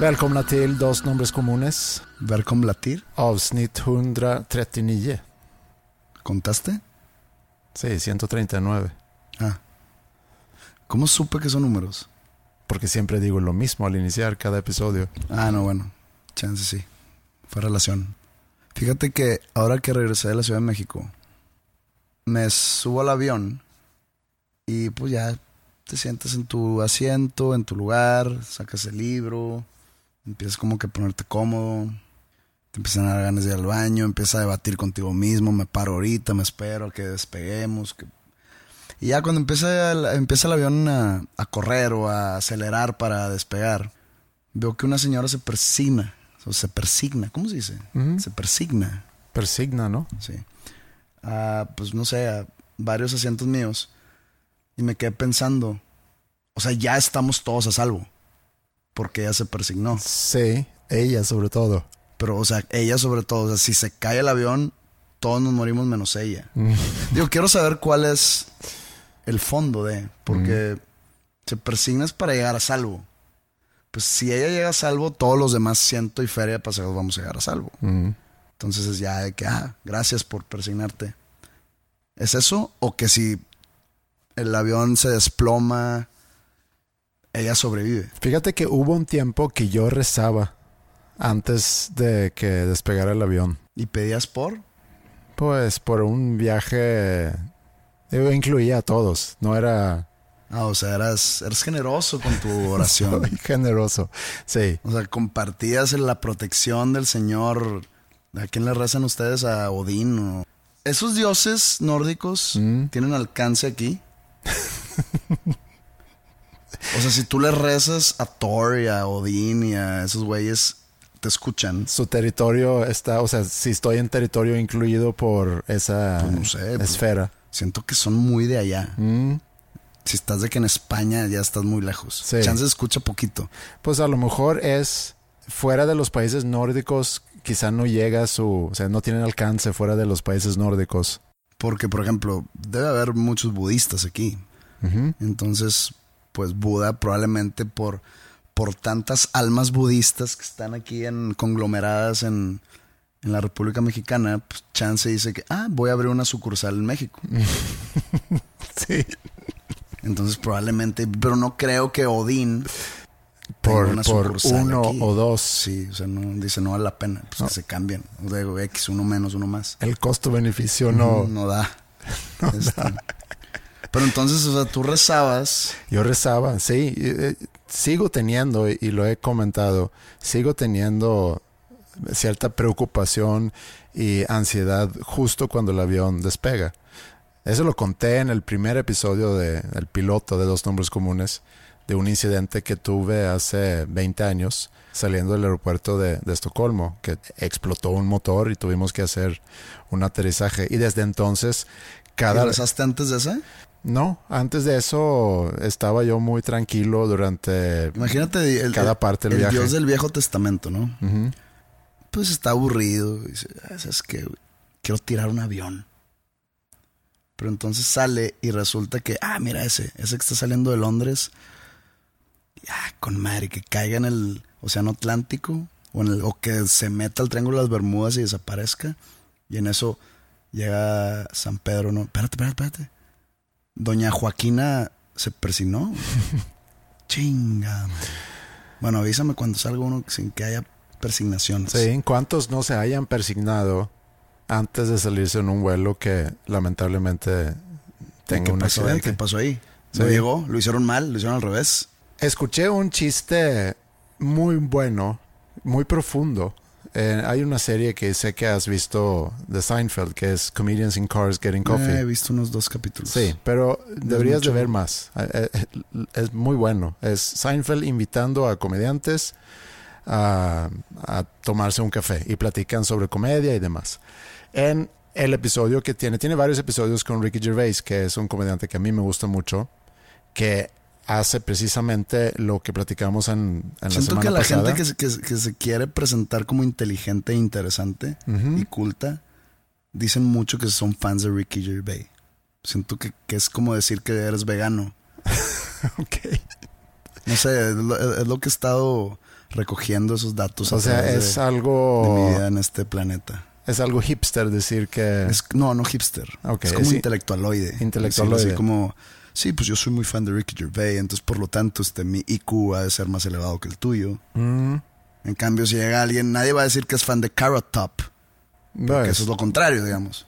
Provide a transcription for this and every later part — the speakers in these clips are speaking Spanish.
Välkomna till Dos Nombres Comunes, Välkomna till. avsnitt 139. ¿Contaste? Sí, 139. Ah. ¿Cómo supe que son números? Porque siempre digo lo mismo al iniciar cada episodio. Ah, no, bueno. Chance sí. Fue relación. Fíjate que ahora que regresé de la Ciudad de México, me subo al avión y pues ya te sientas en tu asiento, en tu lugar, sacas el libro, empiezas como que a ponerte cómodo, te empiezan a dar ganas de ir al baño, empiezas a debatir contigo mismo, me paro ahorita, me espero a que despeguemos. que- Y ya cuando empieza el, empieza el avión a, a correr o a acelerar para despegar, veo que una señora se persigna, o se persigna, ¿cómo se dice? Se persigna, Persigna, ¿no? sí. A, pues no sé, a varios asientos míos. Y me quedé pensando, o sea, ya estamos todos a salvo. Porque ella se persignó. Sí, ella sobre todo. Pero, o sea, ella sobre todo, o sea, si se cae el avión, todos nos morimos menos ella. Digo, quiero saber cuál es el fondo de, porque se persignas para llegar a salvo. Pues si ella llega a salvo, todos los demás ciento y feria de pasajeros vamos a llegar a salvo. Mm. Entonces es ya de que, ah, gracias por persignarte. ¿Es eso? ¿O que si el avión se desploma, ella sobrevive? Fíjate que hubo un tiempo que yo rezaba antes de que despegara el avión. ¿Y pedías por? Pues por un viaje... Yo incluía a todos, no era Ah, o sea, eras, eras generoso con tu oración. generoso. Sí, O sea, compartías la protección del Señor. ¿A quién le rezan ustedes? ¿A Odín? o- ¿Esos dioses nórdicos Mm. tienen alcance aquí? o sea, si tú le rezas a Thor y a Odín y a esos güeyes, te escuchan. su territorio está, o sea, si estoy en territorio incluido por esa Pues no sé, pues- esfera. Siento que son muy de allá. Mm, Si estás de que en España ya estás muy lejos. Sí. Chance escucha poquito. Pues a lo mejor es fuera de los países nórdicos, quizá no llega su, o sea, no tienen alcance fuera de los países nórdicos. Porque, por ejemplo, debe haber muchos budistas aquí. Entonces, pues Buda probablemente por, por tantas almas budistas que están aquí en conglomeradas en, en la República Mexicana, pues Chance dice que, ah, voy a abrir una sucursal en México. Sí. Entonces probablemente, pero no creo que Odín Por, una por uno aquí. o dos. Sí, o sea, no, dice no vale la pena, pues que se cambien. O digo, X, uno menos, uno más. El costo-beneficio no. no da. Este, Pero entonces, o sea, tú rezabas Yo rezaba, sí. eh, sigo teniendo, y lo he comentado, sigo teniendo cierta preocupación y ansiedad justo cuando el avión despega. Eso lo conté en el primer episodio de El piloto de Dos Nombres Comunes, de un incidente que tuve hace 20 años saliendo del aeropuerto de, de Estocolmo, que explotó un motor y tuvimos que hacer un aterrizaje. Y desde entonces, cada... ¿Y rezaste antes de ese? No, antes de eso estaba yo muy tranquilo durante... Imagínate el, Cada parte del el viaje. Dios del Viejo Testamento, ¿no? Pues está aburrido. Dice, "Ah, ¿sabes qué? güey? Quiero tirar un avión. Pero entonces sale y resulta que, ah, mira ese, ese que está saliendo de Londres, ah, con madre, que caiga en el Océano Atlántico o, en el, o que se meta al Triángulo de las Bermudas y desaparezca. Y en eso llega San Pedro, no, espérate, espérate, espérate. Doña Joaquina se persignó. Chinga. Bueno, avísame cuando salga uno sin que haya persignaciones. Sí, ¿cuántos no se hayan persignado antes de salirse en un vuelo que lamentablemente ¿Y tenga ¿Qué un pasó ahí? accidente? ¿Qué pasó ahí? Sí. ¿No llegó? ¿Lo hicieron mal? ¿Lo hicieron al revés? Escuché un chiste muy bueno, muy profundo. Eh, hay una serie que sé que has visto de Seinfeld, que es Comedians in Cars Getting Coffee. Eh, he visto unos dos capítulos. Sí, pero deberías de ver más. Eh, eh, Es muy bueno. Es Seinfeld invitando a comediantes a, a tomarse un café y platican sobre comedia y demás. En el episodio que tiene, tiene varios episodios con Ricky Gervais, que es un comediante que a mí me gusta mucho, que hace precisamente lo que platicamos en, en la Siento semana que la pasada. gente que se, que, se- que se quiere presentar como inteligente e interesante y culta, dicen mucho que son fans de Ricky Gervais. Siento que, que es como decir que eres vegano. Ok. No sé, es lo, es lo que he estado recogiendo esos datos. O sea, es de, algo de mi vida en este planeta. es algo hipster decir que Es- no, no hipster. Es como sí. intelectualoide. Intelectualoide. Decir Así como, sí, pues yo soy muy fan de Ricky Gervais, entonces por lo tanto este, mi IQ ha de ser más elevado que el tuyo. Mm, En cambio, si llega alguien, nadie va a decir que es fan de Carrot Top. Porque pues, eso es lo contrario, digamos.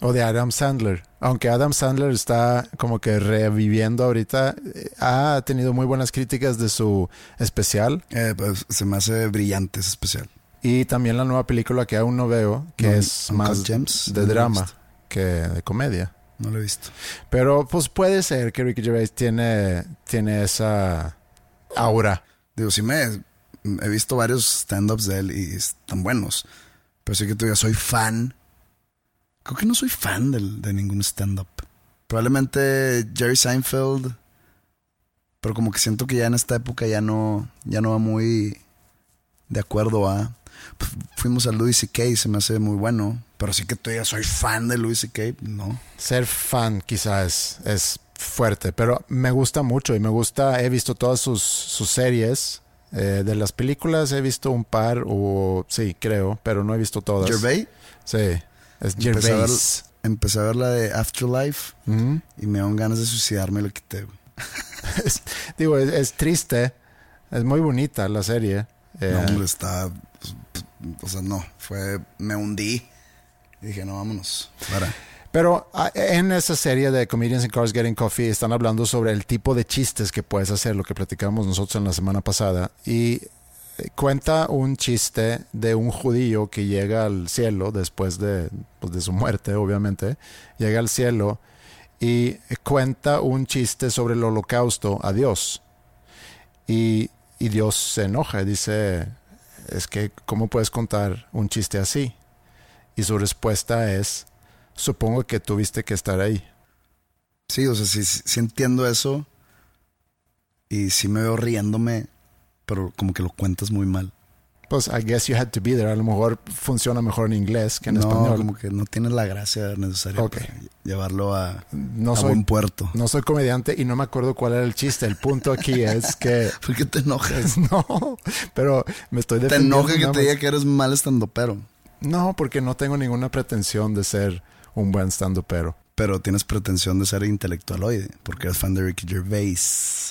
O de Adam Sandler. Aunque Adam Sandler está como que reviviendo ahorita, eh, ha tenido muy buenas críticas de su especial Eh, pues, se me hace brillante ese especial. y también la nueva película que aún no veo, que No, es más de no drama que de comedia. No lo he visto. Pero pues puede ser que Ricky Gervais tiene, tiene esa aura. Digo, sí me he visto varios stand-ups de él y están buenos. Pero sí que tú digas, soy fan. Creo que no soy fan del- de ningún stand-up. Probablemente Jerry Seinfeld. Pero como que siento que ya en esta época ya no, ya no va muy de acuerdo a. Pues, fuimos a Louis C.K. se me hace muy bueno. Pero sí que digas, soy fan de Louis C.K. No. Ser fan quizás es, es fuerte, pero me gusta mucho y me gusta, he visto todas sus, sus series. eh, de las películas he visto un par, o sí, creo, pero no he visto todas. Gervais. Sí, es Empecé a, ver, Gervais. empecé a ver la de Afterlife y me dieron ganas de suicidarme y lo quité. Es- digo, es, es triste, es muy bonita la serie. eh, No, hombre, está. Sea, no. Fue. Me hundí. Y dije, no, vámonos. Pero ah, en esa serie de Comedians in Cars Getting Coffee están hablando sobre el tipo de chistes que puedes hacer, lo que platicamos nosotros en la semana pasada. Y eh, cuenta un chiste de un judío que llega al cielo después de, pues, de su muerte, obviamente. Llega al cielo y cuenta un chiste sobre el holocausto a Dios. Y, y Dios se enoja y dice, es que, ¿cómo puedes contar un chiste así? Y su respuesta es, supongo que tuviste que estar ahí. Sí, o sea, sí, sí, entiendo eso. Y sí me veo riéndome. Pero como que lo cuentas muy mal. Pues, I guess you had to be there. A lo mejor funciona mejor en inglés que en no, español. como que no tiene la gracia necesaria Ok. para llevarlo a, No a soy, buen puerto. no soy comediante y no me acuerdo cuál era el chiste. El punto aquí es que ¿Por qué te enojas? no, pero me estoy Te defendiendo. enoja que te diga que eres mal estando pero. No, porque no tengo ninguna pretensión de ser un buen stand pero. Pero tienes pretensión de ser intelectualoide. Porque eres fan de Ricky Gervais.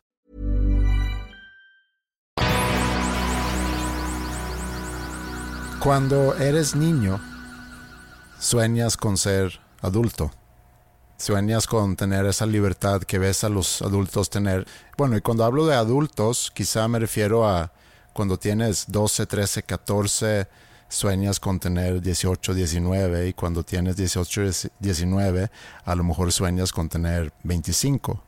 Cuando eres niño, sueñas con ser adulto. Sueñas con tener esa libertad que ves a los adultos tener. Bueno, y cuando hablo de adultos, quizá me refiero a cuando tienes 12, 13, 14, sueñas con tener 18, 19 y cuando tienes 18, 19, a lo mejor sueñas con tener 25.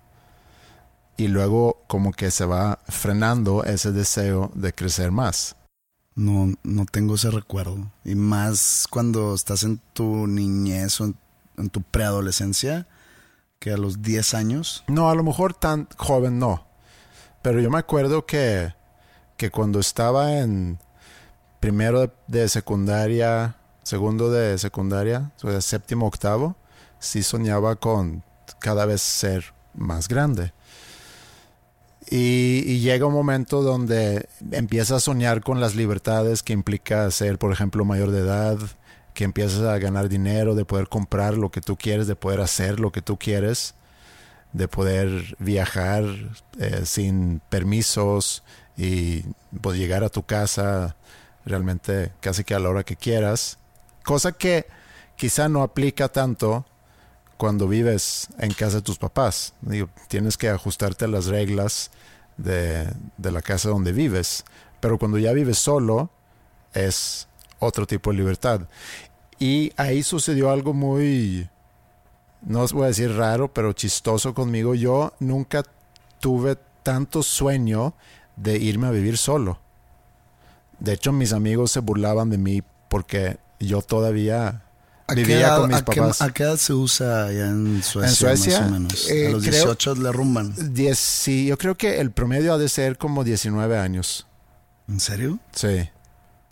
Y luego como que se va frenando ese deseo de crecer más. No, no tengo ese recuerdo. Y más cuando estás en tu niñez o en, tu preadolescencia, que a los 10 años. No, a lo mejor tan joven no. Pero yo me acuerdo que, que cuando estaba en primero de, secundaria, segundo de secundaria, o sea, séptimo, octavo, sí soñaba con cada vez ser más grande. Y, llega un momento donde empiezas a soñar con las libertades que implica ser, por ejemplo, mayor de edad, que empiezas a ganar dinero, de poder comprar lo que tú quieres, de poder hacer lo que tú quieres, de poder viajar eh, sin permisos y pues, llegar a tu casa realmente casi que a la hora que quieras. Cosa que quizá no aplica tanto cuando vives en casa de tus papás. tienes que ajustarte a las reglas de, la casa donde vives. Pero cuando ya vives solo, es otro tipo de libertad. Y ahí sucedió algo muy, no os voy a decir raro, pero chistoso conmigo. Yo nunca tuve tanto sueño de irme a vivir solo. De hecho, mis amigos se burlaban de mí porque yo todavía Vivía con mis a papás. Qué, ¿A qué edad se usa allá en Suecia? En Suecia, más o menos? a los 18 le rumban. sí, yo creo que el promedio ha de ser como 19 años. ¿En serio? Sí.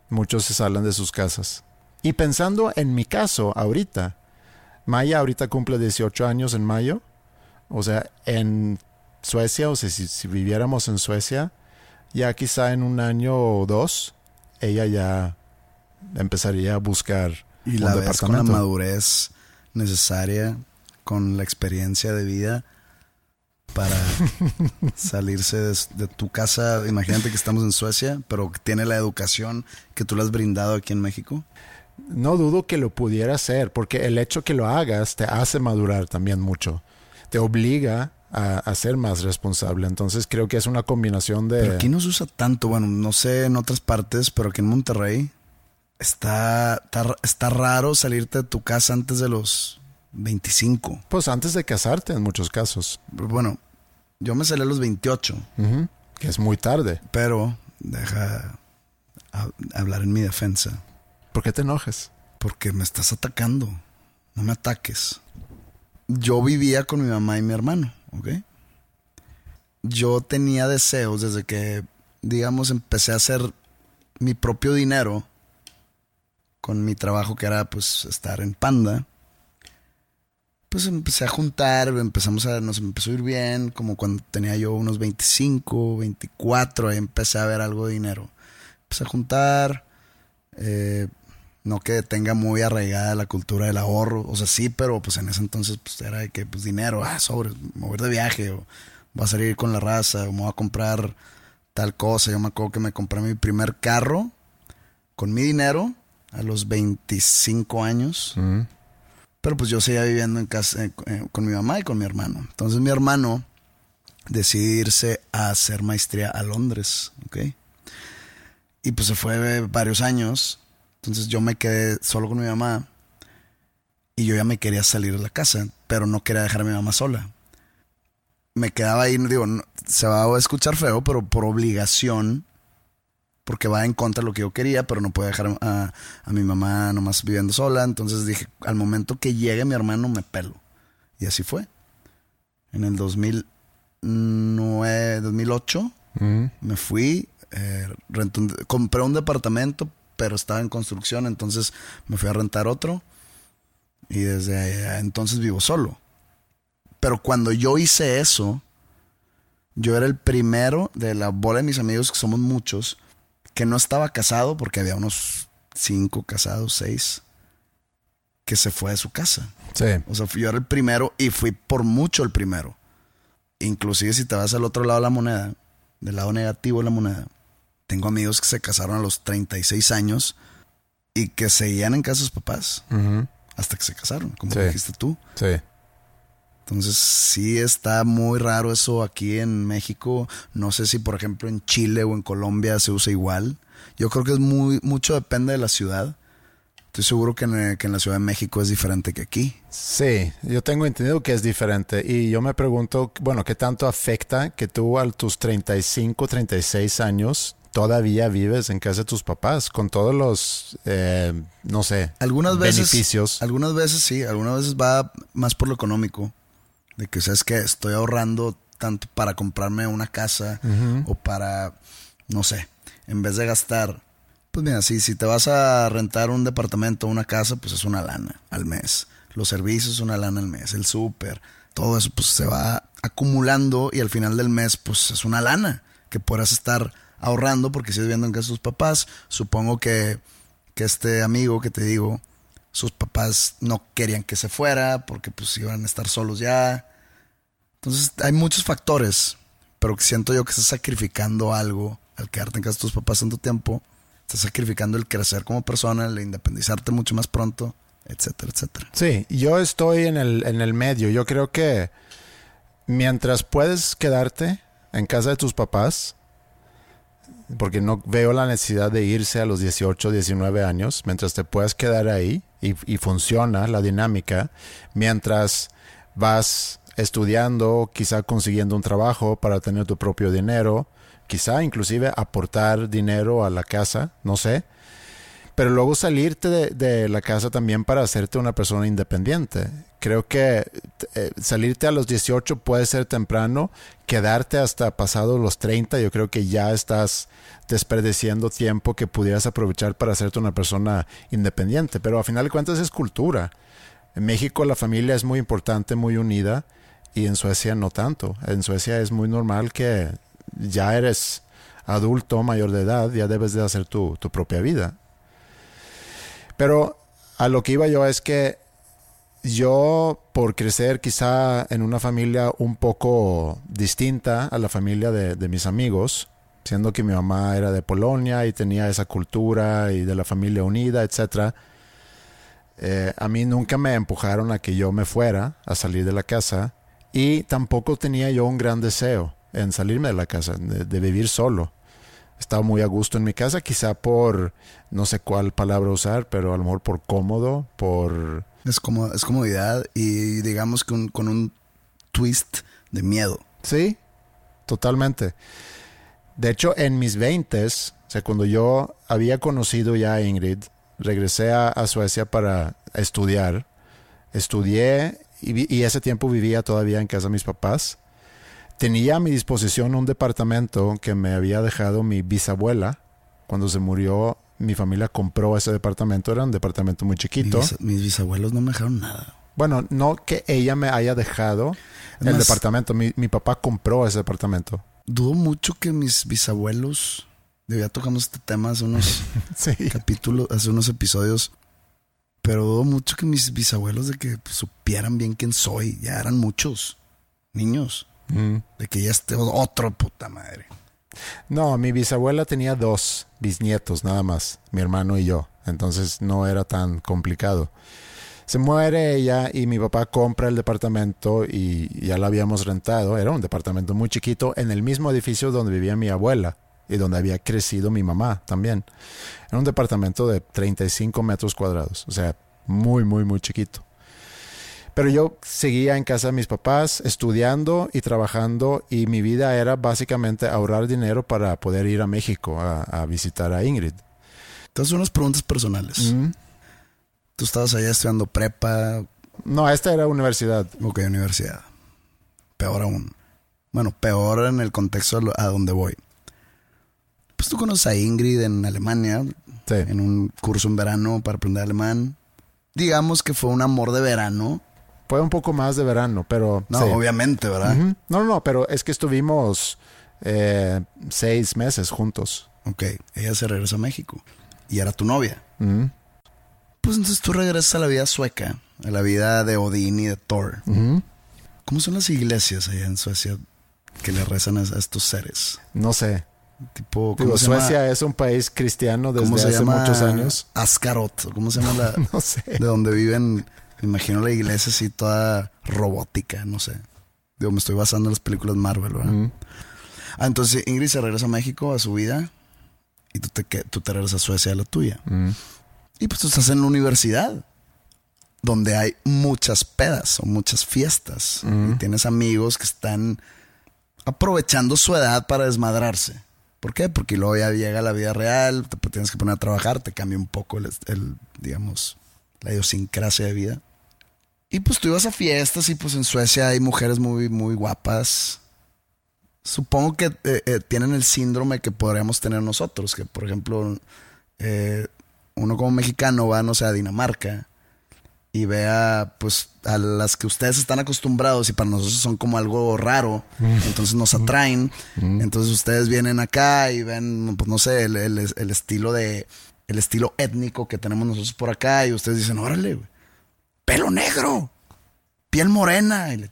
Muchos se salen de sus casas. Y pensando en mi caso, ahorita, Maya ahorita cumple 18 años en mayo. O sea, en Suecia, o sea, si, si viviéramos en Suecia, ya quizá en un año o dos, ella ya empezaría a buscar y la ves con la madurez necesaria, con la experiencia de vida para salirse de, tu casa. Imagínate que estamos en Suecia, pero tiene la educación que tú le has brindado aquí en México. No dudo que lo pudiera hacer, porque el hecho que lo hagas te hace madurar también mucho. Te obliga a, a, ser más responsable. Entonces creo que es una combinación de... Pero aquí no se usa tanto, bueno, no sé en otras partes, pero aquí en Monterrey Está, está, raro salirte de tu casa antes de los 25. Pues antes de casarte en muchos casos. Bueno, yo me salí a los 28. que es muy tarde. Pero deja hablar en mi defensa. ¿Por qué te enojes? Porque me estás atacando. No me ataques. Yo vivía con mi mamá y mi hermano, ¿ok? Yo tenía deseos desde que, digamos, empecé a hacer mi propio dinero con mi trabajo que era pues estar en Panda, pues empecé a juntar, empezamos a, nos empezó a ir bien, como cuando tenía yo unos 25, 24, ahí empecé a ver algo de dinero. Empecé a juntar, eh, no que tenga muy arraigada la cultura del ahorro, o sea, sí, pero pues en ese entonces pues era de que pues dinero, ah, sobre, mover de viaje, o voy a salir con la raza, o me voy a comprar tal cosa. Yo me acuerdo que me compré mi primer carro con mi dinero a los 25 años. Pero pues yo seguía viviendo en casa eh, eh, con mi mamá y con mi hermano. Entonces mi hermano decidió irse a hacer maestría a Londres, ¿ok? Y pues se fue varios años. Entonces yo me quedé solo con mi mamá. Y yo ya me quería salir de la casa, pero no quería dejar a mi mamá sola. Me quedaba ahí, digo, se va a escuchar feo, pero por obligación porque va en contra de lo que yo quería, pero no puedo dejar a, mi mamá nomás viviendo sola. Entonces dije, al momento que llegue mi hermano me pelo. Y así fue. En el 2009, 2008 me fui, eh, compré un departamento, pero estaba en construcción, entonces me fui a rentar otro. Y desde entonces vivo solo. Pero cuando yo hice eso, Yo era el primero de la bola de mis amigos, que somos muchos, que no estaba casado, porque había unos cinco casados, seis, que se fue de su casa. Sí. O sea, yo era el primero y fui por mucho el primero. Inclusive si te vas al otro lado de la moneda, del lado negativo de la moneda, tengo amigos que se casaron a los 36 años y que seguían en casa de sus papás hasta que se casaron, como Sí. dijiste tú. Sí. Entonces sí está muy raro eso aquí en México. No sé si por ejemplo en Chile o en Colombia se usa igual. Yo creo que es muy mucho depende de la ciudad. Estoy seguro que en, que en la Ciudad de México es diferente que aquí. Sí, yo tengo entendido que es diferente y yo me pregunto, bueno, ¿qué tanto afecta que tú a tus 35, 36 años todavía vives en casa de tus papás con todos los, eh, no sé, Algunas veces beneficios? Algunas veces sí, algunas veces va más por lo económico. De que sabes que estoy ahorrando tanto para comprarme una casa o para, no sé, en vez de gastar. Pues mira, si, si te vas a rentar un departamento o una casa, pues es una lana al mes. Los servicios, una lana al mes. El súper, todo eso pues se va acumulando y al final del mes pues es una lana que podrás estar ahorrando porque sigues viviendo en casa de tus papás. Supongo que, que este amigo que te digo, sus papás no querían que se fuera porque pues iban a estar solos ya. Entonces hay muchos factores, pero siento yo que estás sacrificando algo al quedarte en casa de tus papás tanto tiempo. Estás sacrificando el crecer como persona, el independizarte mucho más pronto, etcétera, etcétera. Sí, yo estoy en el, en el medio. Yo creo que mientras puedes quedarte en casa de tus papás, porque no veo la necesidad de irse a los 18, 19 años, mientras te puedas quedar ahí y, funciona la dinámica, mientras vas estudiando, quizá consiguiendo un trabajo para tener tu propio dinero, quizá inclusive aportar dinero a la casa, no sé pero luego salirte de, la casa también para hacerte una persona independiente. Creo que eh, salirte a los 18 puede ser temprano, quedarte hasta pasado los 30, yo creo que ya estás desperdiciando tiempo que pudieras aprovechar para hacerte una persona independiente, pero a final de cuentas es cultura. En México la familia es muy importante, muy unida, y en Suecia no tanto. En Suecia es muy normal que ya eres adulto, mayor de edad, ya debes de hacer tu propia vida. Pero a lo que iba yo es que yo, por crecer quizá en una familia un poco distinta a la familia de, mis amigos, siendo que mi mamá era de Polonia y tenía esa cultura y de la familia unida, etc., eh, a mí nunca me empujaron a que yo me fuera a salir de la casa y tampoco tenía yo un gran deseo en salirme de la casa, de vivir solo estaba muy a gusto en mi casa, quizá por no sé cuál palabra usar, pero a lo mejor por cómodo, por... Es, como, es comodidad y digamos que un, con un twist de miedo. Sí, totalmente. De hecho, en mis veintes, o sea, cuando yo había conocido ya a Ingrid, regresé a, a Suecia para estudiar. Estudié y, y ese tiempo vivía todavía en casa de mis papás tenía a mi disposición un departamento que me había dejado mi bisabuela. Cuando se murió, mi familia compró ese departamento. Era un departamento muy chiquito. Mis, mis bisabuelos no me dejaron nada. Bueno, no que ella me haya dejado el Además, departamento. Mi, mi, papá compró ese departamento. Dudo mucho que mis bisabuelos. Ya tocamos este tema hace unos sí. capítulos, hace unos episodios. Pero dudo mucho que mis bisabuelos de que supieran bien quién soy. Ya eran muchos niños. Mm. De que ya esté otro puta madre. No, mi bisabuela tenía dos bisnietos nada más, mi hermano y yo. Entonces no era tan complicado. Se muere ella y mi papá compra el departamento y ya lo habíamos rentado. Era un departamento muy chiquito en el mismo edificio donde vivía mi abuela y donde había crecido mi mamá también. Era un departamento de 35 metros cuadrados, o sea, muy, muy, muy chiquito. Pero yo seguía en casa de mis papás estudiando y trabajando y mi vida era básicamente ahorrar dinero para poder ir a México a, a visitar a Ingrid. Entonces unas preguntas personales. Mm. Tú estabas allá estudiando prepa. No, esta era universidad. Ok, universidad. Peor aún. Bueno, peor en el contexto a donde voy. Pues tú conoces a Ingrid en Alemania, sí. en un curso en verano para aprender alemán. Digamos que fue un amor de verano. Fue un poco más de verano, pero... No, sí. obviamente, ¿verdad? Ujú. No, no, pero es que estuvimos eh, seis meses juntos. Ok, ella se regresa a México y era tu novia. Pues entonces tú regresas a la vida sueca, a la vida de Odín y de Thor. ¿Cómo son las iglesias allá en Suecia que le rezan a, estos seres? No sé. Tipo, ¿cómo Digo, se llama? Suecia es un país cristiano ¿Cómo desde se hace llama? muchos años. Ascaroth, ¿o ¿cómo se llama la...? No sé. de donde viven, me imagino la iglesia así toda robótica, no sé. Digo, me estoy basando en las películas Marvel, ¿verdad? Ah, entonces Ingrid se regresa a México a su vida y tú te, tú te regresas a Suecia a la tuya. Y pues tú estás en la universidad, donde hay muchas pedas o muchas fiestas. Y tienes amigos que están aprovechando su edad para desmadrarse. ¿Por qué? Porque luego ya llega la vida real, te tienes que poner a trabajar, te cambia un poco el, el, digamos, la idiosincrasia de vida. Y pues tú ibas a fiestas y pues en Suecia hay mujeres muy, muy guapas. Supongo que eh, eh, tienen el síndrome que podríamos tener nosotros, que por ejemplo, eh, uno como mexicano va, no sé, a Dinamarca y vea pues a las que ustedes están acostumbrados y para nosotros son como algo raro, entonces nos atraen, entonces ustedes vienen acá y ven, pues no sé, el, el- el estilo de, el estilo étnico que tenemos nosotros por acá y ustedes dicen, órale, güey, pelo negro, piel morena. Y la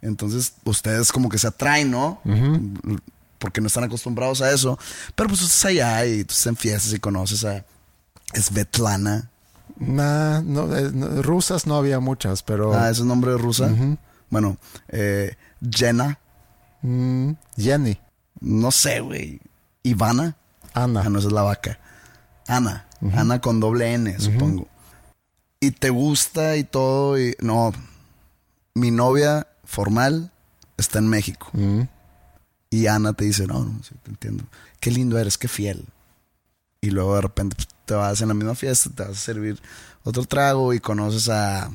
Entonces ustedes como que se atraen, ¿no? Porque no están acostumbrados a eso. Pero pues tú estás allá y tú estás en fiestas y conoces a Svetlana. Nah, no, eh, no, rusas no había muchas, pero Ah, ese es nombre rusa. Bueno, eh, Jenna. mm, Jenny, No sé, güey. Ivana. Ana. Ah, no, esa es la vaca. Ana. Ana con doble N, supongo. Y te gusta y todo. Y no. Mi novia formal está en México. Mm, Y Ana te dice, no, no, sí, te entiendo. Qué lindo eres, qué fiel. Y luego de repente pues, te vas en la misma fiesta, te vas a servir otro trago y conoces a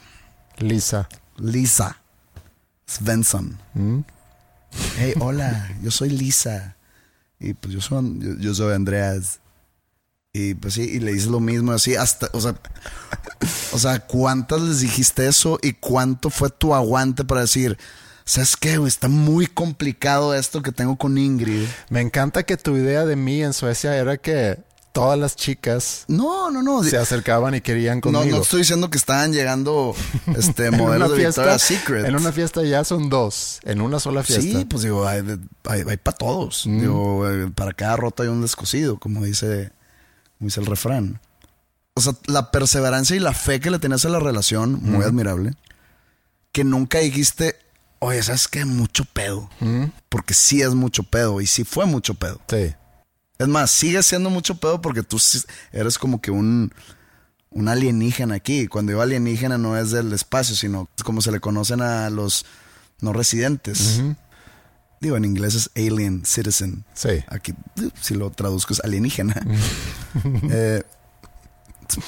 Lisa. Lisa Svensson. Mm, Hey, hola, yo soy Lisa. Y pues yo soy, yo, yo soy Andreas. Y pues sí, y le dices lo mismo así, hasta, o sea, o sea, ¿cuántas les dijiste eso y cuánto fue tu aguante para decir, ¿sabes qué, güey? Está muy complicado esto que tengo con Ingrid. Me encanta que tu idea de mí en Suecia era que todas las chicas No, no, no. se acercaban y querían No, conmigo. no estoy diciendo que estaban llegando este, modelos de fiesta- Victoria's Secret. En una fiesta ya son dos, en una sola fiesta. Sí, pues digo, hay, para todos. Digo, eh, para cada roto hay un descosido, como dice, como dice el refrán. O sea, la perseverancia y la fe que le tenías a la relación, muy admirable. Que nunca dijiste, oye, ¿sabes qué? Mucho pedo. Porque sí es mucho pedo y sí fue mucho pedo. Sí. Es más, sigue siendo mucho pedo porque tú eres como que un, un alienígena aquí. Cuando digo alienígena no es del espacio, sino como se le conocen a los no residentes. Digo, en inglés es alien citizen. Sí. Aquí, si lo traduzco, es alienígena. Eh,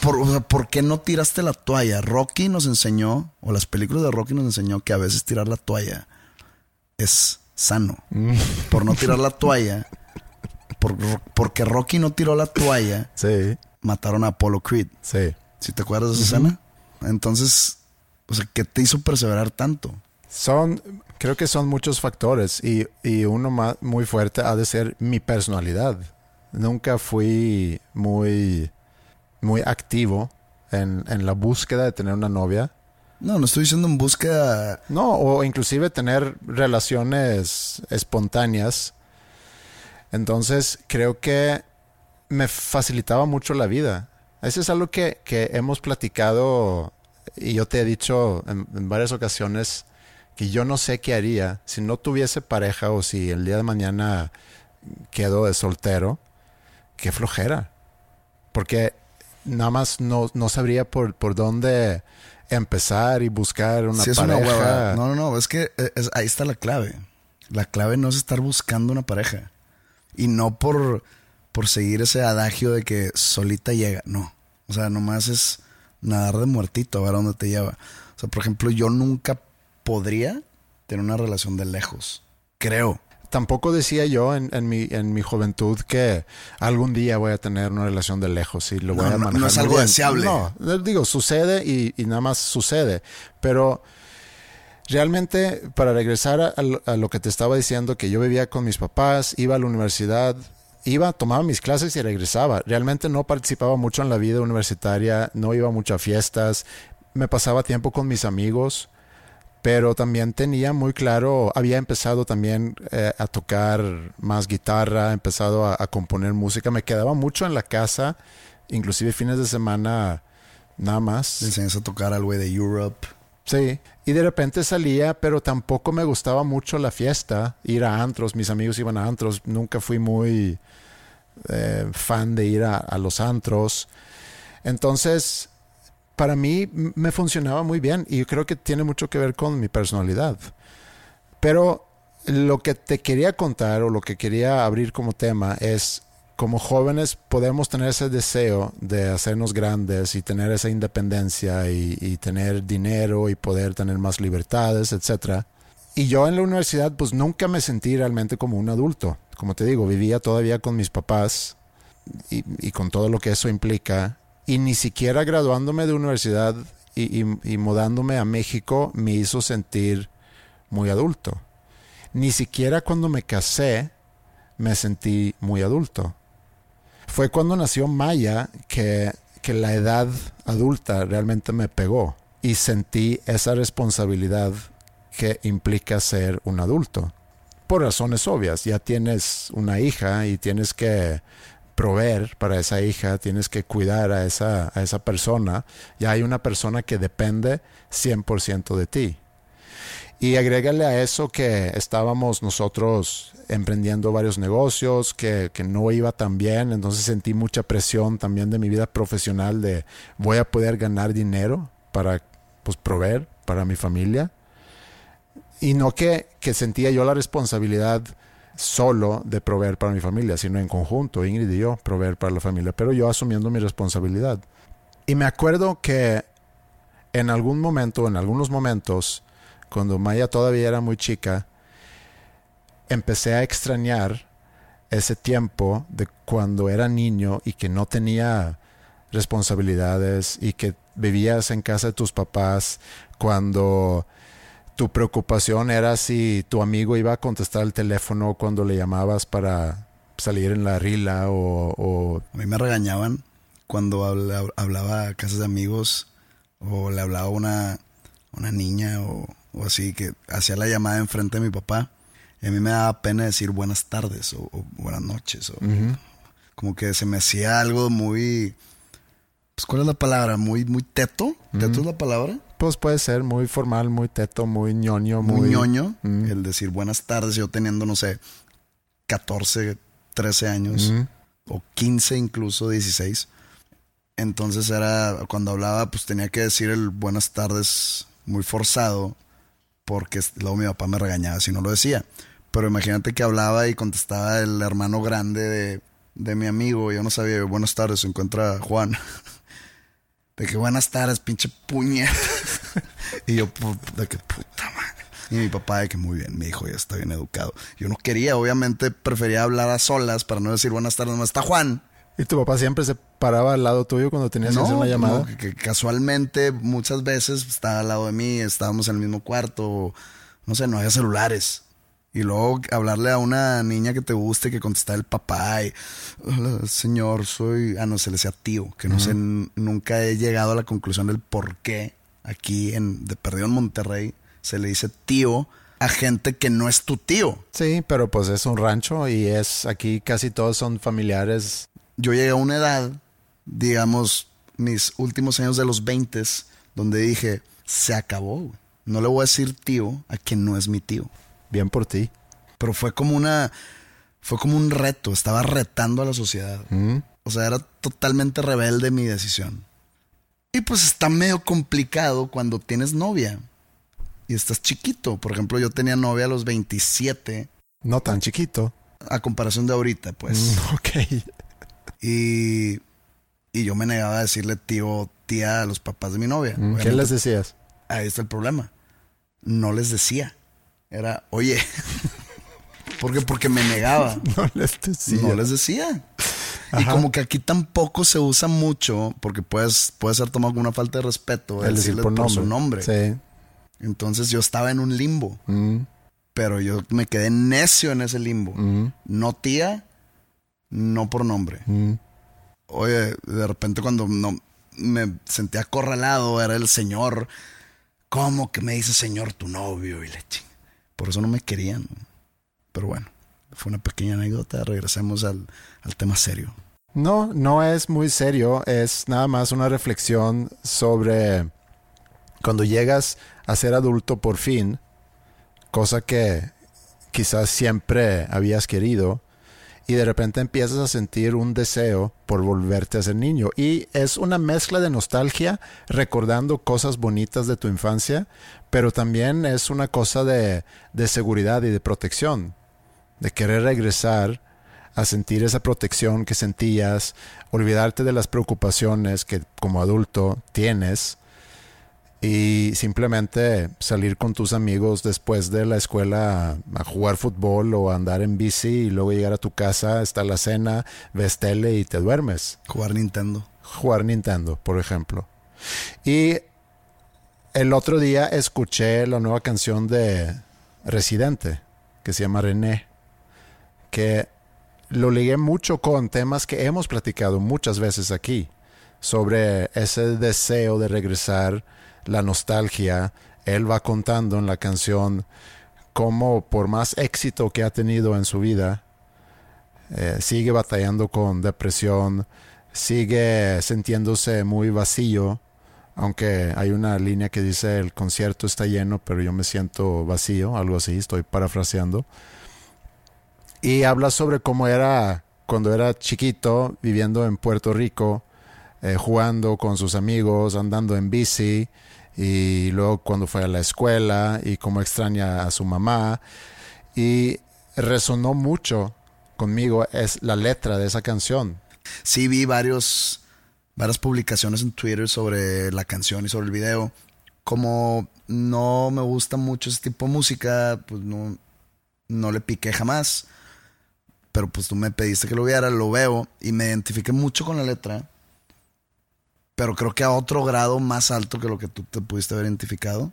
por, o sea, ¿por qué no tiraste la toalla? Rocky nos enseñó, o las películas de Rocky nos enseñó que a veces tirar la toalla es sano. Por no tirar la toalla, por- porque Rocky no tiró la toalla, Sí. mataron a Apollo Creed. Sí. ¿Si te acuerdas de esa escena? Entonces, o sea, ¿qué te hizo perseverar tanto? Son, creo que son muchos factores y, y uno más, muy fuerte ha de ser mi personalidad. Nunca fui muy, muy activo en, en la búsqueda de tener una novia. No, no estoy diciendo en búsqueda. No, o inclusive tener relaciones espontáneas. Entonces, creo que me facilitaba mucho la vida. Eso es algo que, que hemos platicado y yo te he dicho en, en varias ocasiones que yo no sé qué haría si no tuviese pareja o si el día de mañana quedo de soltero. Qué flojera. Porque nada más no, no sabría por, por dónde empezar y buscar una Sí, es una pareja. hueva. No, no, no. Es que eh, es- ahí está la clave. La clave no es estar buscando una pareja. Y no por, por seguir ese adagio de que solita llega. No. O sea, nomás es nadar de muertito a ver a dónde te lleva. O sea, por ejemplo, yo nunca podría tener una relación de lejos. Creo. Tampoco decía yo en, en mi, en mi juventud que algún día voy a tener una relación de lejos y lo voy No, a no, manejar. no es algo bien. deseable. No, digo, sucede y, y nada más sucede. Pero realmente, para regresar a, a, lo que te estaba diciendo, que yo vivía con mis papás, iba a la universidad, iba, tomaba mis clases y regresaba. Realmente no participaba mucho en la vida universitaria, no iba mucho a fiestas, me pasaba tiempo con mis amigos, pero también tenía muy claro, había empezado también eh, a tocar más guitarra, empezado a, a, componer música, me quedaba mucho en la casa, inclusive fines de semana nada más. Le enseñas a tocar algo de Europe. Sí, y de repente salía, pero tampoco me gustaba mucho la fiesta, ir a antros, mis amigos iban a antros, nunca fui muy eh, fan de ir a, a, los antros. Entonces, para mí me funcionaba muy bien y creo que tiene mucho que ver con mi personalidad. Pero lo que te quería contar o lo que quería abrir como tema es como jóvenes podemos tener ese deseo de hacernos grandes y tener esa independencia y, tener dinero y poder tener más libertades, etc. Y yo en la universidad pues nunca me sentí realmente como un adulto. Como te digo, vivía todavía con mis papás y con todo lo que eso implica. Y ni siquiera graduándome de universidad y, y mudándome a México me hizo sentir muy adulto. Ni siquiera cuando me casé me sentí muy adulto fue cuando nació Maya que, que la edad adulta realmente me pegó y sentí esa responsabilidad que implica ser un adulto. Por razones obvias, ya tienes una hija y tienes que proveer para esa hija, tienes que cuidar a esa, a esa persona, ya hay una persona que depende 100% de ti. Y agrégale a eso que estábamos nosotros emprendiendo varios negocios, que, que, no iba tan bien, entonces sentí mucha presión también de mi vida profesional de voy a poder ganar dinero para pues, proveer para mi familia. Y no que, que sentía yo la responsabilidad solo de proveer para mi familia, sino en conjunto, Ingrid y yo, proveer para la familia, pero yo asumiendo mi responsabilidad. Y me acuerdo que en algún momento, en algunos momentos, cuando Maya todavía era muy chica, empecé a extrañar ese tiempo de cuando era niño y que no tenía responsabilidades y que vivías en casa de tus papás cuando tu preocupación era si tu amigo iba a contestar el teléfono cuando le llamabas para salir en la rila o... o... A mí me regañaban cuando hablaba a casas de amigos o le hablaba a una, una niña o, o así que hacía la llamada enfrente de mi papá y a mí me daba pena decir buenas tardes o, o buenas noches. O, uh -huh. Como que se me hacía algo muy... Pues, ¿Cuál es la palabra? ¿Muy, muy teto? ¿Teto uh -huh. es la palabra? Pues puede ser muy formal, muy teto, muy ñoño. Muy, muy ñoño. -huh. El decir buenas tardes, yo teniendo, no sé, 14, 13 años. O 15 incluso, 16. Entonces era, cuando hablaba, pues tenía que decir el buenas tardes muy forzado porque luego mi papá me regañaba si no lo decía. Pero imagínate que hablaba y contestaba el hermano grande de, de mi amigo. Yo no sabía, buenas tardes, se encuentra Juan. De que buenas tardes, pinche puñet. y yo, de que puta madre. Y mi papá, de que muy bien, mi hijo ya está bien educado. Yo no quería, obviamente prefería hablar a solas para no decir buenas tardes, no está Juan. ¿Y tu papá siempre se paraba al lado tuyo cuando tenías no, que hacer una llamada? No, que, que, casualmente muchas veces estaba al lado de mí, estábamos en el mismo cuarto, no sé, no había celulares. Y luego hablarle a una niña que te guste, que contestara el papá y, Hola, señor, soy, ah, no, se le decía tío, que no uh -huh. sé, nunca he llegado a la conclusión del por qué aquí en, de perdido en Monterrey, se le dice tío a gente que no es tu tío. Sí, pero pues es un rancho y es aquí casi todos son familiares yo llegué a una edad, digamos, mis últimos años de los 20, donde dije, se acabó. No le voy a decir tío a quien no es mi tío. Bien por ti. Pero fue como una, fue como un reto. Estaba retando a la sociedad. Mm. O sea, era totalmente rebelde mi decisión. Y pues está medio complicado cuando tienes novia y estás chiquito. Por ejemplo, yo tenía novia a los 27. No tan chiquito. A comparación de ahorita, pues. Mm, ok. Y, y yo me negaba a decirle tío, tía a los papás de mi novia. Mm, ¿Qué les decías? Ahí está el problema. No les decía. Era, oye. porque porque me negaba. No les decía. No les decía. Ajá. Y como que aquí tampoco se usa mucho, porque puedes, puede ser tomado como una falta de respeto el, el decirle por, por su nombre. Sí. Entonces yo estaba en un limbo. Mm, Pero yo me quedé necio en ese limbo. mm, No tía, no por nombre. mm. Oye, de repente cuando no me sentía acorralado, era el señor. ¿Cómo que me dice señor tu novio? Y le ching. Por eso no me querían. Pero bueno, fue una pequeña anécdota. Regresemos al, al tema serio. No, no es muy serio, es nada más una reflexión sobre cuando llegas a ser adulto por fin, cosa que quizás siempre habías querido, y de repente empiezas a sentir un deseo por volverte a ser niño. Y es una mezcla de nostalgia, recordando cosas bonitas de tu infancia, pero también es una cosa de, de seguridad y de protección, de querer regresar a sentir esa protección que sentías, olvidarte de las preocupaciones que como adulto tienes y simplemente salir con tus amigos después de la escuela a, jugar fútbol o a andar en bici y luego llegar a tu casa, está la cena, ves tele y te duermes. Jugar Nintendo. Jugar Nintendo, por ejemplo. Y el otro día escuché la nueva canción de Residente, que se llama René, que lo ligué mucho con temas que hemos platicado muchas veces aquí, sobre ese deseo de regresar, la nostalgia. Él va contando en la canción cómo por más éxito que ha tenido en su vida, eh, sigue batallando con depresión, sigue sintiéndose muy vacío, aunque hay una línea que dice el concierto está lleno, pero yo me siento vacío, algo así, estoy parafraseando. Y habla sobre cómo era cuando era chiquito, viviendo en Puerto Rico, eh, jugando con sus amigos, andando en bici, y luego cuando fue a la escuela y cómo extraña a su mamá. Y resonó mucho conmigo es la letra de esa canción. Sí vi varios, varias publicaciones en Twitter sobre la canción y sobre el video. Como no me gusta mucho ese tipo de música, pues no, no le piqué jamás. Pero pues tú me pediste que lo viera, lo veo y me identifiqué mucho con la letra. Pero creo que a otro grado más alto que lo que tú te pudiste haber identificado.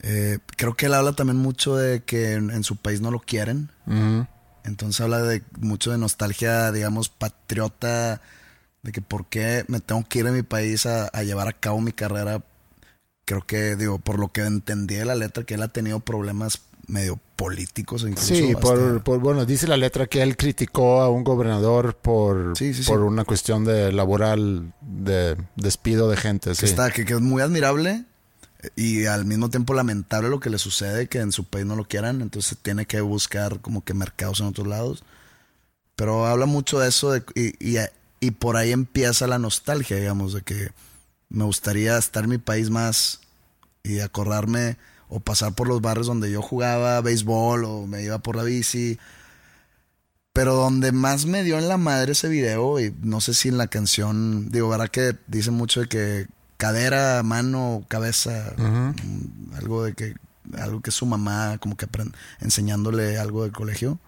Eh, creo que él habla también mucho de que en, en su país no lo quieren. Entonces habla de mucho de nostalgia, digamos, patriota, de que por qué me tengo que ir a mi país a, a llevar a cabo mi carrera. Creo que, digo, por lo que entendí de la letra, que él ha tenido problemas medio políticos. Incluso Sí, por, por- bueno, dice la letra que él criticó a un gobernador por, Sí, sí, sí. por una cuestión de laboral, de despido de gente. que, está, que, que es muy admirable y al mismo tiempo lamentable lo que le sucede, que en su país no lo quieran, entonces tiene que buscar como que mercados en otros lados. Pero habla mucho de eso de- y, y, y por ahí empieza la nostalgia, digamos, de que me gustaría estar en mi país más y acordarme o pasar por los barrios donde yo jugaba béisbol o me iba por la bici. Pero donde más me dio en la madre ese video, y no sé si en la canción, digo, ¿verdad que dice mucho de que cadera, mano, cabeza, algo de que, algo que su mamá como que aprende, enseñándole algo del colegio?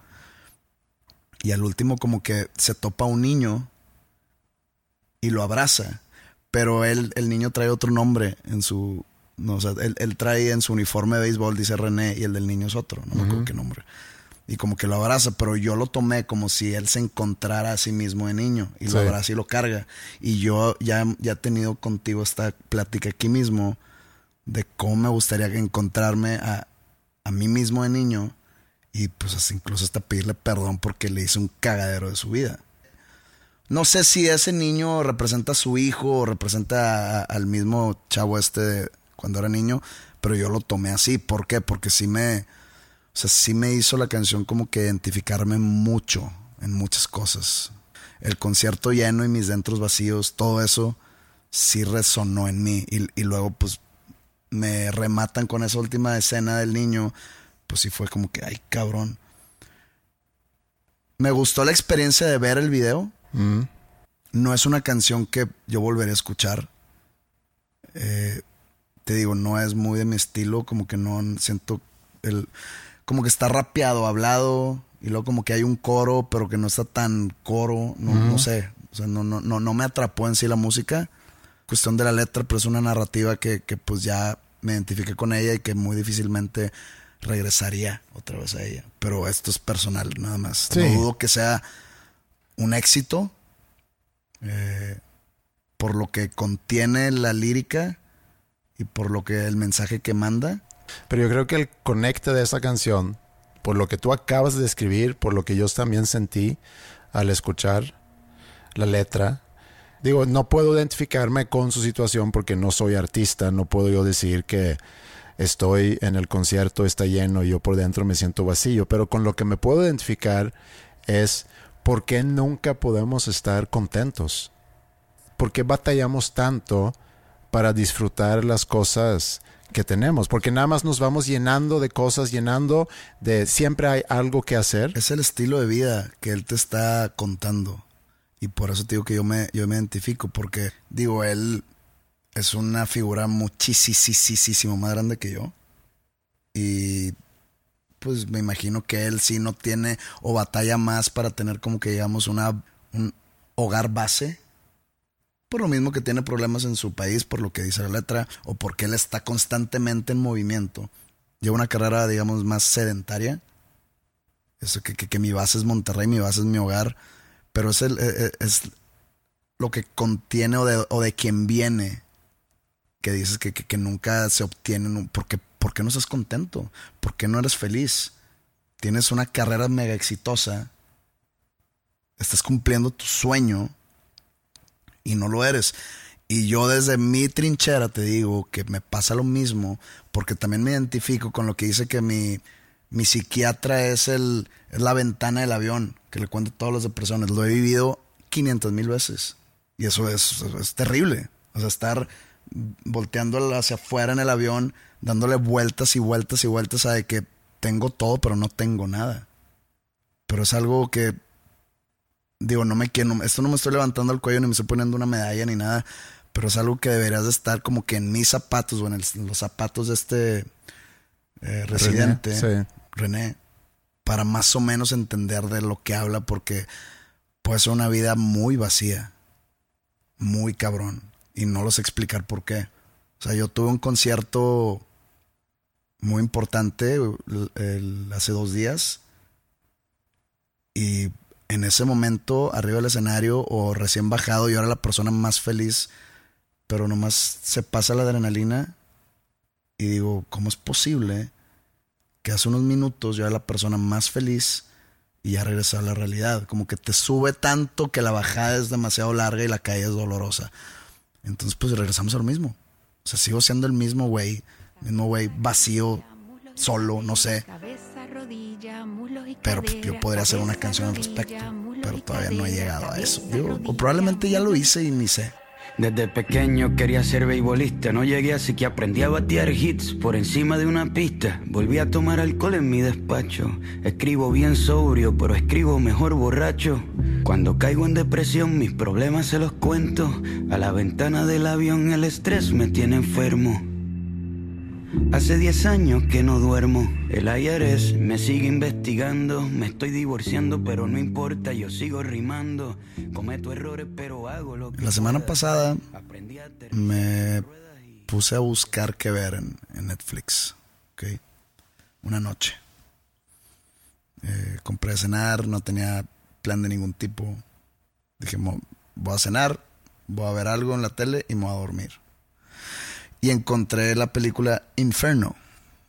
Y al último como que se topa un niño y lo abraza, pero él, el niño trae otro nombre en su, no, o sea, él, él trae en su uniforme de béisbol, dice René, y el del niño es otro, no me acuerdo qué nombre y como que lo abraza, pero yo lo tomé como si él se encontrara a sí mismo de niño y Sí. lo abraza y lo carga. Y yo ya, ya he tenido contigo esta plática aquí mismo de cómo me gustaría encontrarme a, a mí mismo de niño y pues incluso hasta pedirle perdón porque le hice un cagadero de su vida. No sé si ese niño representa a su hijo o representa a- al mismo chavo este de cuando era niño, pero yo lo tomé así. ¿Por qué? Porque sí me, o sea, sí me hizo la canción como que identificarme mucho en muchas cosas. El concierto lleno y mis dentros vacíos, todo eso sí resonó en mí. Y, y luego pues me rematan con esa última escena del niño, pues sí fue como que, ay cabrón. Me gustó la experiencia de ver el video. Mm. No es una canción que yo volveré a escuchar. Eh, te digo, no es muy de mi estilo, como que no siento el... Como que está rapeado, hablado, y luego como que hay un coro, pero que no está tan coro, no, no sé. O sea, no, no, no, no me atrapó en sí la música. Cuestión de la letra, pero es una narrativa que, que pues ya me identifiqué con ella y que muy difícilmente regresaría otra vez a ella. Pero esto es personal, nada más. Sí. No dudo que sea un éxito eh, por lo que contiene la lírica por lo que el mensaje que manda. Pero yo creo que el conecte de esa canción, por lo que tú acabas de escribir, por lo que yo también sentí al escuchar la letra, digo, no puedo identificarme con su situación porque no soy artista, no puedo yo decir que estoy en el concierto, está lleno y yo por dentro me siento vacío, pero con lo que me puedo identificar es por qué nunca podemos estar contentos, por qué batallamos tanto para disfrutar las cosas que tenemos, porque nada más nos vamos llenando de cosas, llenando de siempre hay algo que hacer. Es el estilo de vida que él te está contando. Y por eso te digo que yo me, yo me identifico, porque digo, él es una figura muchísimo más grande que yo. Y pues me imagino que él sí no tiene o batalla más para tener como que digamos una, un hogar base. Por lo mismo que tiene problemas en su país, por lo que dice la letra, o porque él está constantemente en movimiento. Lleva una carrera, digamos, más sedentaria. Eso que, que, mi base es Monterrey, mi base es mi hogar. Pero es, el, es, es lo que contiene o de, o de quien viene que dices que, que, nunca se obtiene. ¿Por qué, ¿Por qué no estás contento? ¿Por qué no eres feliz? Tienes una carrera mega exitosa. Estás cumpliendo tu sueño y no lo eres. Y yo desde mi trinchera te digo que me pasa lo mismo porque también me identifico con lo que dice que mi, mi psiquiatra es, el, es la ventana del avión que le cuento todas las depresiones. Lo he vivido 500 mil veces. Y eso es, es terrible. O sea, estar volteando hacia afuera en el avión, dándole vueltas y vueltas y vueltas a de que tengo todo, pero no tengo nada. Pero es algo que, digo, no me quiero, esto no me estoy levantando el cuello ni me estoy poniendo una medalla ni nada, pero es algo que deberías de estar como que en mis zapatos o en, el, en los zapatos de este eh, residente, René, sí. René, para más o menos entender de lo que habla, porque puede ser una vida muy vacía, muy cabrón y no los explicar por qué. O sea, yo tuve un concierto muy importante el, el, hace dos días y en ese momento arriba del escenario o recién bajado yo era la persona más feliz, pero nomás se pasa la adrenalina y digo, ¿cómo es posible que hace unos minutos yo era la persona más feliz y ya regresé a la realidad? Como que te sube tanto que la bajada es demasiado larga y la caída es dolorosa. Entonces, pues regresamos a lo mismo. O sea, sigo siendo el mismo güey, mismo güey vacío, solo, no sé. Pero pues, yo podría hacer una canción al respecto, pero todavía no he llegado a eso. O probablemente ya lo hice y ni sé. Desde pequeño quería ser beisbolista, no llegué así que aprendí a batear hits por encima de una pista. Volví a tomar alcohol en mi despacho. Escribo bien sobrio, pero escribo mejor borracho. Cuando caigo en depresión, mis problemas se los cuento. A la ventana del avión el estrés me tiene enfermo. Hace 10 años que no duermo. El IRS me sigue investigando. Me estoy divorciando, pero no importa, yo sigo rimando. Cometo errores, pero hago lo que. La semana pasada me puse a buscar qué ver en, en Netflix. ¿ok? Una noche. Eh, compré a cenar, no tenía plan de ningún tipo. Dije, voy a cenar, voy a ver algo en la tele y me voy a dormir y encontré la película Inferno.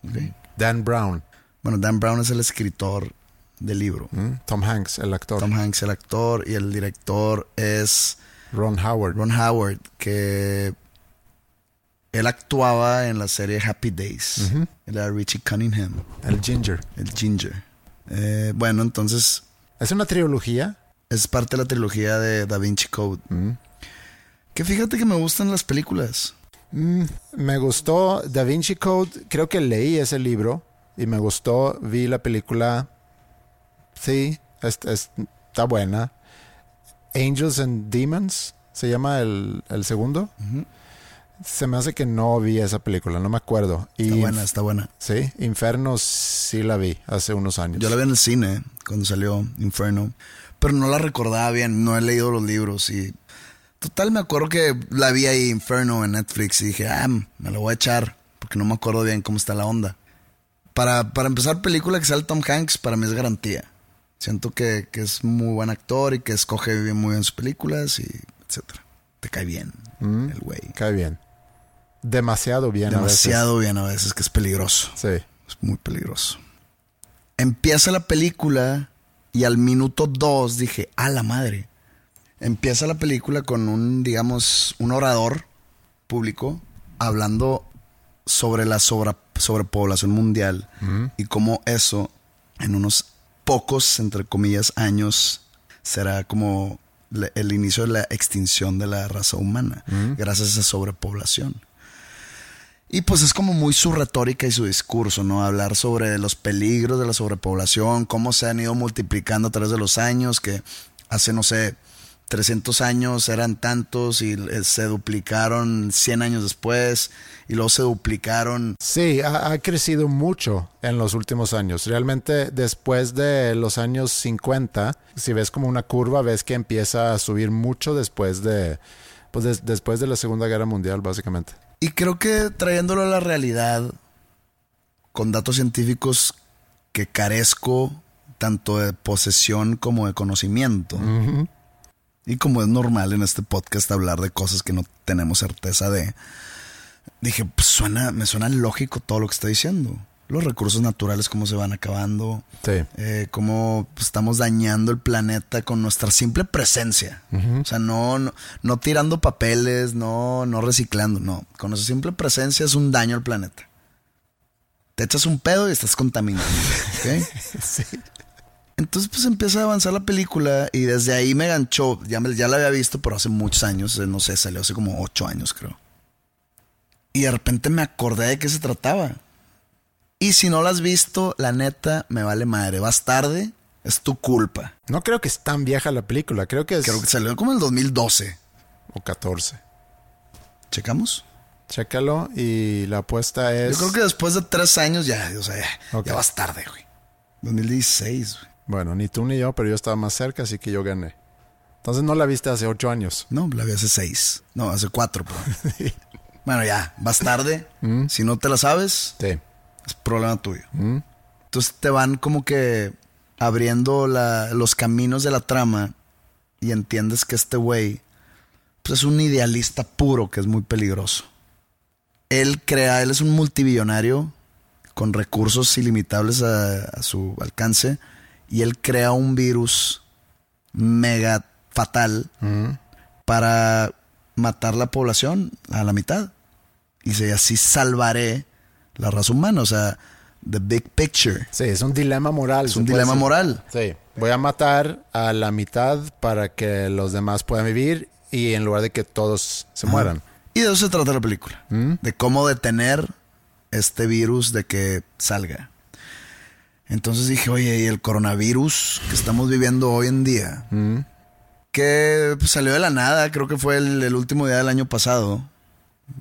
Okay. Dan Brown. Bueno, Dan Brown es el escritor del libro. Mm, Tom Hanks, el actor. Tom Hanks, el actor, y el director es Ron Howard. Ron Howard, que él actuaba en la serie Happy Days. Uh -huh. Él era Richie Cunningham. El Ginger. El Ginger. Eh, bueno, entonces... ¿Es una trilogía? Es parte de la trilogía de Da Vinci Code. Mm. Que fíjate que me gustan las películas. Mm, me gustó Da Vinci Code, creo que leí ese libro y me gustó, vi la película, sí, es, es, está buena. Angels and Demons, se llama el, el segundo. Uh -huh. Se me hace que no vi esa película, no me acuerdo. Y está buena, está buena. Sí, Inferno sí la vi hace unos años. Yo la vi en el cine cuando salió Inferno, pero no la recordaba bien, no he leído los libros y Total, me acuerdo que la vi ahí Inferno en Netflix y dije, ah, me lo voy a echar. Porque no me acuerdo bien cómo está la onda. Para, para empezar, película que sale Tom Hanks, para mí es garantía. Siento que, que es muy buen actor y que escoge bien, muy bien sus películas y etcétera. Te cae bien Mm. el güey. Cae bien. Demasiado bien. Demasiado bien a veces, que es peligroso. A veces. Sí. Es muy peligroso. Empieza la película y al minuto dos dije, a la madre. Empieza la película con un, digamos, un orador público hablando sobre la sobra- sobrepoblación mundial y cómo eso en unos pocos, entre comillas, años será como le- el inicio de la extinción de la raza humana gracias a esa sobrepoblación. Y pues es como muy su retórica y su discurso, ¿no? Hablar sobre los peligros de la sobrepoblación, cómo se han ido multiplicando a través de los años, que hace, no sé, 300 años eran tantos y eh, se duplicaron 100 años después y luego se duplicaron. Sí, ha, ha crecido mucho en los últimos años. Realmente después de los años 50, si ves como una curva, ves que empieza a subir mucho después de, pues des- después de la Segunda Guerra Mundial, básicamente. Y creo que trayéndolo a la realidad, con datos científicos que carezco tanto de posesión como de conocimiento. Y como es normal en este podcast hablar de cosas que no tenemos certeza de, dije, pues suena, me suena lógico todo lo que está diciendo. Los recursos naturales, cómo se van acabando, Sí. eh, cómo pues, estamos dañando el planeta con nuestra simple presencia. O sea, no, no, no tirando papeles, no, no reciclando, no. Con nuestra simple presencia es un daño al planeta. Te echas un pedo y estás contaminando. ¿ok? Entonces, pues empieza a avanzar la película y desde ahí me ganchó. Ya, me- ya la había visto, pero hace muchos años, eh, no sé, salió hace como ocho años, creo. Y de repente me acordé de qué se trataba. Y si no la has visto, la neta, me vale madre. Vas tarde, es tu culpa. No creo que es tan vieja la película, creo que es... Creo que salió como en el 2012. O 14. ¿Checamos? Chécalo y la apuesta es... Yo creo que después de tres años ya, o sea, ya, vas tarde, güey. 2016, güey. Bueno, ni tú ni yo, pero yo estaba más cerca, así que yo gané. Entonces no la viste hace ocho años. No, la vi hace seis. No, hace cuatro, pero. Bueno, ya, vas tarde. Si no te la sabes, Sí. es problema tuyo. Entonces te van como que abriendo la- los caminos de la trama y entiendes que este güey pues es un idealista puro que es muy peligroso. Él crea, él es un multibillonario con recursos ilimitables a, a su alcance y él crea un virus mega fatal para matar la población a la mitad. Y dice, así salvaré la raza humana. O sea, the big picture. Sí, es un dilema moral. Es un dilema moral. Sí. Voy a matar a la mitad para que los demás puedan vivir y en lugar de que todos se mueran. Y de eso se trata la película. De cómo detener este virus de que salga. Entonces dije, oye, ¿y el coronavirus que estamos viviendo hoy en día? Que pues, salió de la nada, creo que fue el, el último día del año pasado,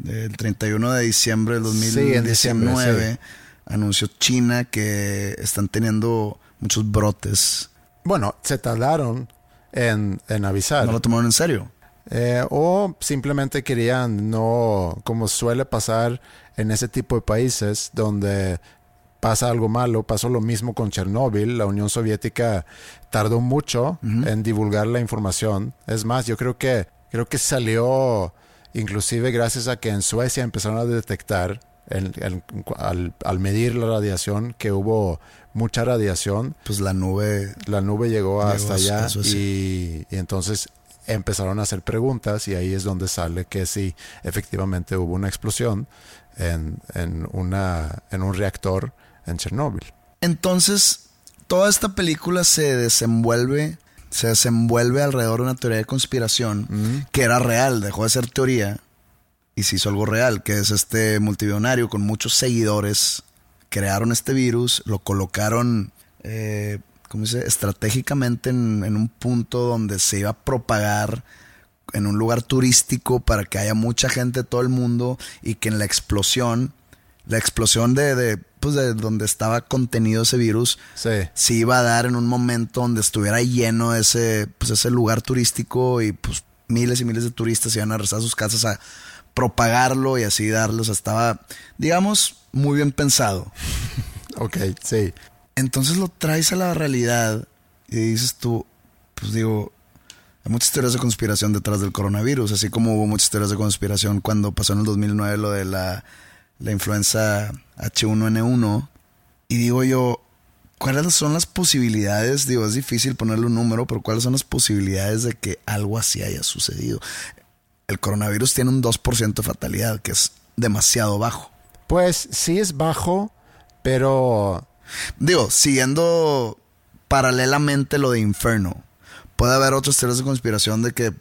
el 31 de diciembre del Sí, 2019. en diciembre, sí. Anunció China que están teniendo muchos brotes. Bueno, se tardaron en, en avisar. No lo tomaron en serio. Eh, o simplemente querían no, como suele pasar en ese tipo de países donde pasa algo malo, pasó lo mismo con Chernóbil, la Unión Soviética tardó mucho en divulgar la información. Es más, yo creo que creo que salió inclusive gracias a que en Suecia empezaron a detectar en- en- al, al medir la radiación que hubo mucha radiación. Pues la nube la nube llegó Llegó hasta allá y, y entonces empezaron a hacer preguntas y ahí es donde sale que sí, efectivamente hubo una explosión en, en, una, en un reactor en Chernóbil. Entonces, toda esta película se desenvuelve, se desenvuelve alrededor de una teoría de conspiración que era real, dejó de ser teoría y se hizo algo real, que es este multimillonario con muchos seguidores, crearon este virus, lo colocaron, eh, ¿cómo dice? Estratégicamente en, en un punto donde se iba a propagar en un lugar turístico para que haya mucha gente de todo el mundo y que en la explosión, la explosión de, de, pues de donde estaba contenido ese virus, Sí, se iba a dar en un momento donde estuviera lleno ese, pues ese lugar turístico y pues miles y miles de turistas iban a regresar a sus casas a propagarlo y así darlo. O sea, estaba, digamos, muy bien pensado. Ok, sí. Entonces lo traes a la realidad y dices tú, pues digo, hay muchas teorías de conspiración detrás del coronavirus, así como hubo muchas teorías de conspiración cuando pasó en el 2009 lo de la, la influenza H1N1. Y digo yo, ¿cuáles son las posibilidades? Digo, es difícil ponerle un número, pero ¿cuáles son las posibilidades de que algo así haya sucedido? El coronavirus tiene un 2% de fatalidad, que es demasiado bajo. Pues sí es bajo, pero Digo, siguiendo paralelamente lo de Inferno, puede haber otras teorías de conspiración de que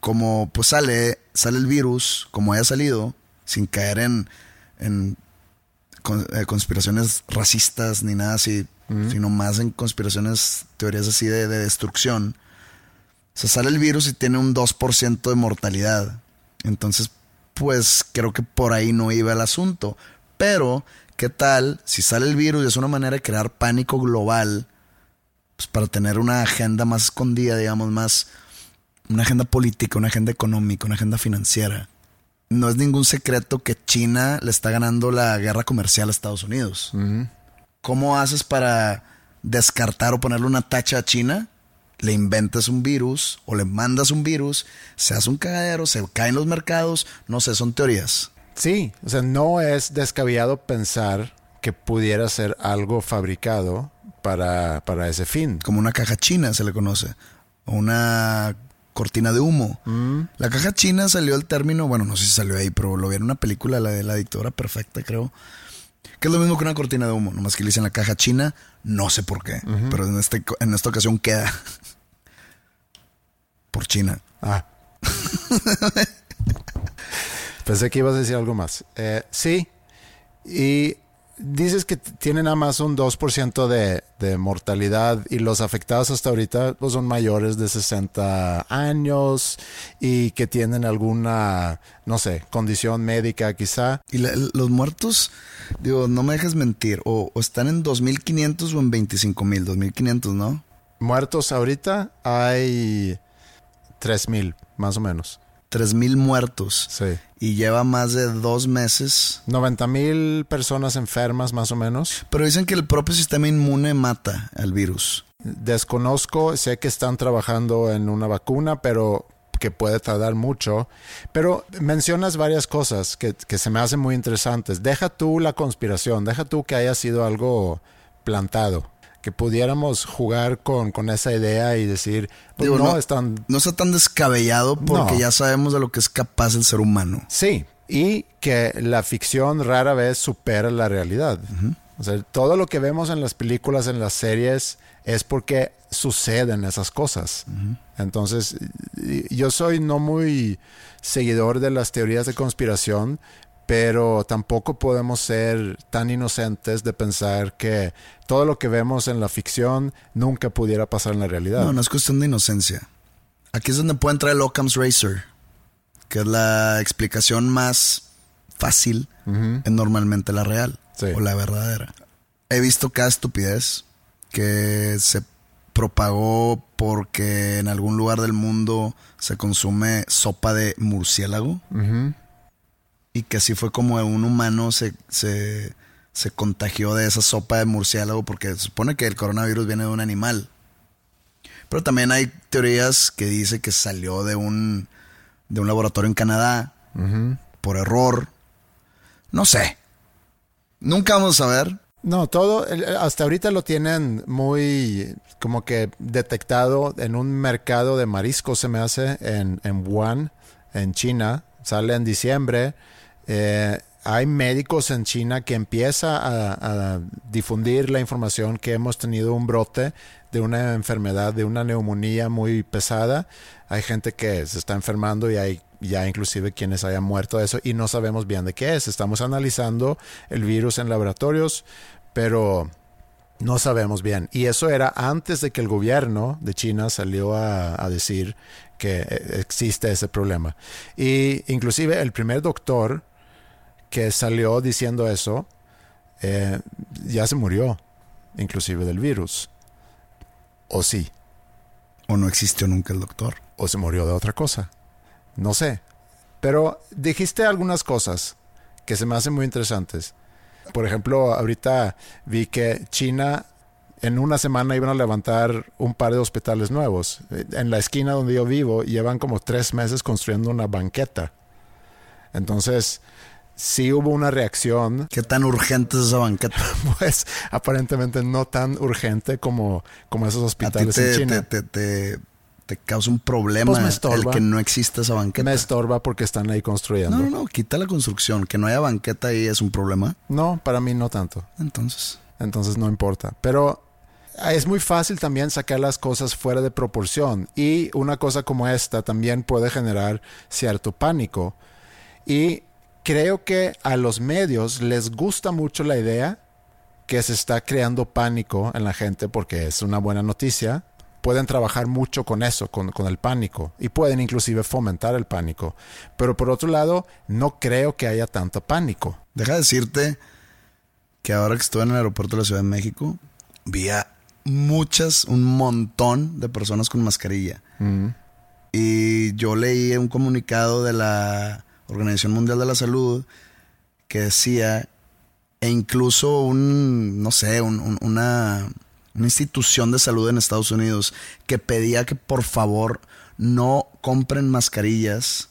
como pues sale, sale el virus, como haya salido, sin caer en, en con- eh, conspiraciones racistas ni nada así, sino más en conspiraciones, teorías así de, de destrucción. O sea, sale el virus y tiene un 2% de mortalidad. Entonces, pues creo que por ahí no iba el asunto. Pero, ¿qué tal si sale el virus y es una manera de crear pánico global? Pues para tener una agenda más escondida, digamos, más... Una agenda política, una agenda económica, una agenda financiera. No es ningún secreto que China le está ganando la guerra comercial a Estados Unidos. ¿Cómo haces para descartar o ponerle una tacha a China? Le inventas un virus o le mandas un virus, se hace un cagadero, se caen los mercados, no sé, son teorías. sí, o sea, no es descabellado pensar que pudiera ser algo fabricado para, para ese fin. Como una caja china se le conoce, o una cortina de humo. La caja china salió el término, bueno, no sé si salió ahí, pero lo vi en una película, la de la dictadura perfecta, creo. Que es lo mismo que una cortina de humo, nomás que le dicen la caja china, no sé por qué, pero en, este, en esta ocasión queda por China. Ah. Pensé que ibas a decir algo más. Eh, sí. Y dices que tienen nada más un 2% de, de mortalidad y los afectados hasta ahorita pues, son mayores de 60 años y que tienen alguna, no sé, condición médica quizá. Y la- los muertos, digo, no me dejes mentir, o, o están en 2.500 o en 25.000, 2.500, ¿no? Muertos ahorita hay 3.000 más o menos. 3.000 muertos. Sí. Y lleva más de dos meses. 90 mil personas enfermas más o menos. Pero dicen que el propio sistema inmune mata al virus. Desconozco, sé que están trabajando en una vacuna, pero que puede tardar mucho. Pero mencionas varias cosas que, que se me hacen muy interesantes. Deja tú la conspiración, deja tú que haya sido algo plantado. Que pudiéramos jugar con, con esa idea y decir, pues Digo, no, no- están... No está tan descabellado porque No. ya sabemos de lo que es capaz el ser humano. Sí, y que la ficción rara vez supera la realidad. O sea, todo lo que vemos en las películas, en las series, es porque suceden esas cosas. Entonces, yo soy no muy seguidor de las teorías de conspiración, pero tampoco podemos ser tan inocentes de pensar que todo lo que vemos en la ficción nunca pudiera pasar en la realidad. No, no es cuestión de inocencia. Aquí es donde puede entrar el Occam's Razor, que es la explicación más fácil, es normalmente la real Sí. o la verdadera. He visto cada estupidez que se propagó porque en algún lugar del mundo se consume sopa de murciélago. Y que así fue como un humano se, se, se contagió de esa sopa de murciélago porque se supone que el coronavirus viene de un animal. Pero también hay teorías que dice que salió de un, de un laboratorio en Canadá por error. No sé. Nunca vamos a ver. No, todo, hasta ahorita lo tienen muy como que detectado en un mercado de mariscos, se me hace, en, en Wuhan, en China. Sale en diciembre. Eh, hay médicos en China que empieza a, difundir la información que hemos tenido un brote de una enfermedad, de una neumonía muy pesada. Hay gente que se está enfermando y hay ya inclusive quienes hayan muerto de eso y no sabemos bien de qué es. Estamos analizando el virus en laboratorios, pero no sabemos bien. Y eso era antes de que el gobierno de China salió a, a decir que eh, existe ese problema. Y inclusive el primer doctor que salió diciendo eso eh, ya se murió, inclusive del virus. O sí, O no existió nunca el doctor. o se murió de otra cosa. No sé. Pero dijiste algunas cosas que se me hacen muy interesantes. Por ejemplo, ahorita vi que China en una semana iban a levantar un par de hospitales nuevos. En la esquina donde yo vivo llevan como tres meses construyendo una banqueta. Entonces, sí hubo una reacción. ¿Qué tan urgente es esa banqueta? Pues aparentemente no tan urgente como, como esos hospitales te, en China. Te, te, te, causa un problema pues el que no exista esa banqueta. Me estorba porque están ahí construyendo. No, no, no, quita la construcción. Que no haya banqueta ahí es un problema. No, para mí no tanto. Entonces. Entonces no importa. Pero es muy fácil también sacar las cosas fuera de proporción y una cosa como esta también puede generar cierto pánico. Y creo que a los medios les gusta mucho la idea que se está creando pánico en la gente porque es una buena noticia. Pueden trabajar mucho con eso, con, el pánico, y pueden inclusive fomentar el pánico. Pero por otro lado, no creo que haya tanto pánico. Deja de decirte que ahora que estoy en el aeropuerto de la Ciudad de México, vi a muchas, un montón de personas con mascarilla. Mm. Y yo leí un comunicado de la Organización Mundial de la Salud que decía, e incluso un, no sé, una, una institución de salud en Estados Unidos que pedía que por favor no compren mascarillas.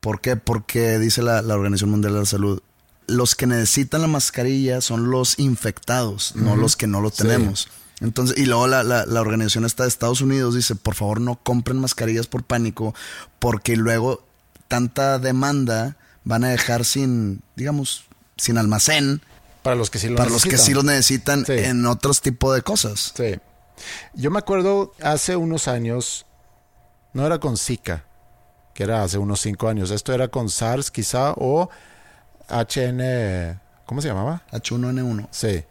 ¿Por qué? Porque dice la, Organización Mundial de la Salud, los que necesitan la mascarilla son los infectados, no los que no lo tenemos. Entonces, y luego la, la, organización está de Estados Unidos dice, por favor no compren mascarillas por pánico, porque luego tanta demanda van a dejar sin, digamos, sin almacén. Para los que sí lo para necesitan. los que sí lo necesitan en otros tipos de cosas. Sí. Yo me acuerdo hace unos años, no era con Zika, que era hace unos cinco años. Esto era con SARS quizá o HN, ¿cómo se llamaba? H1N1. Sí.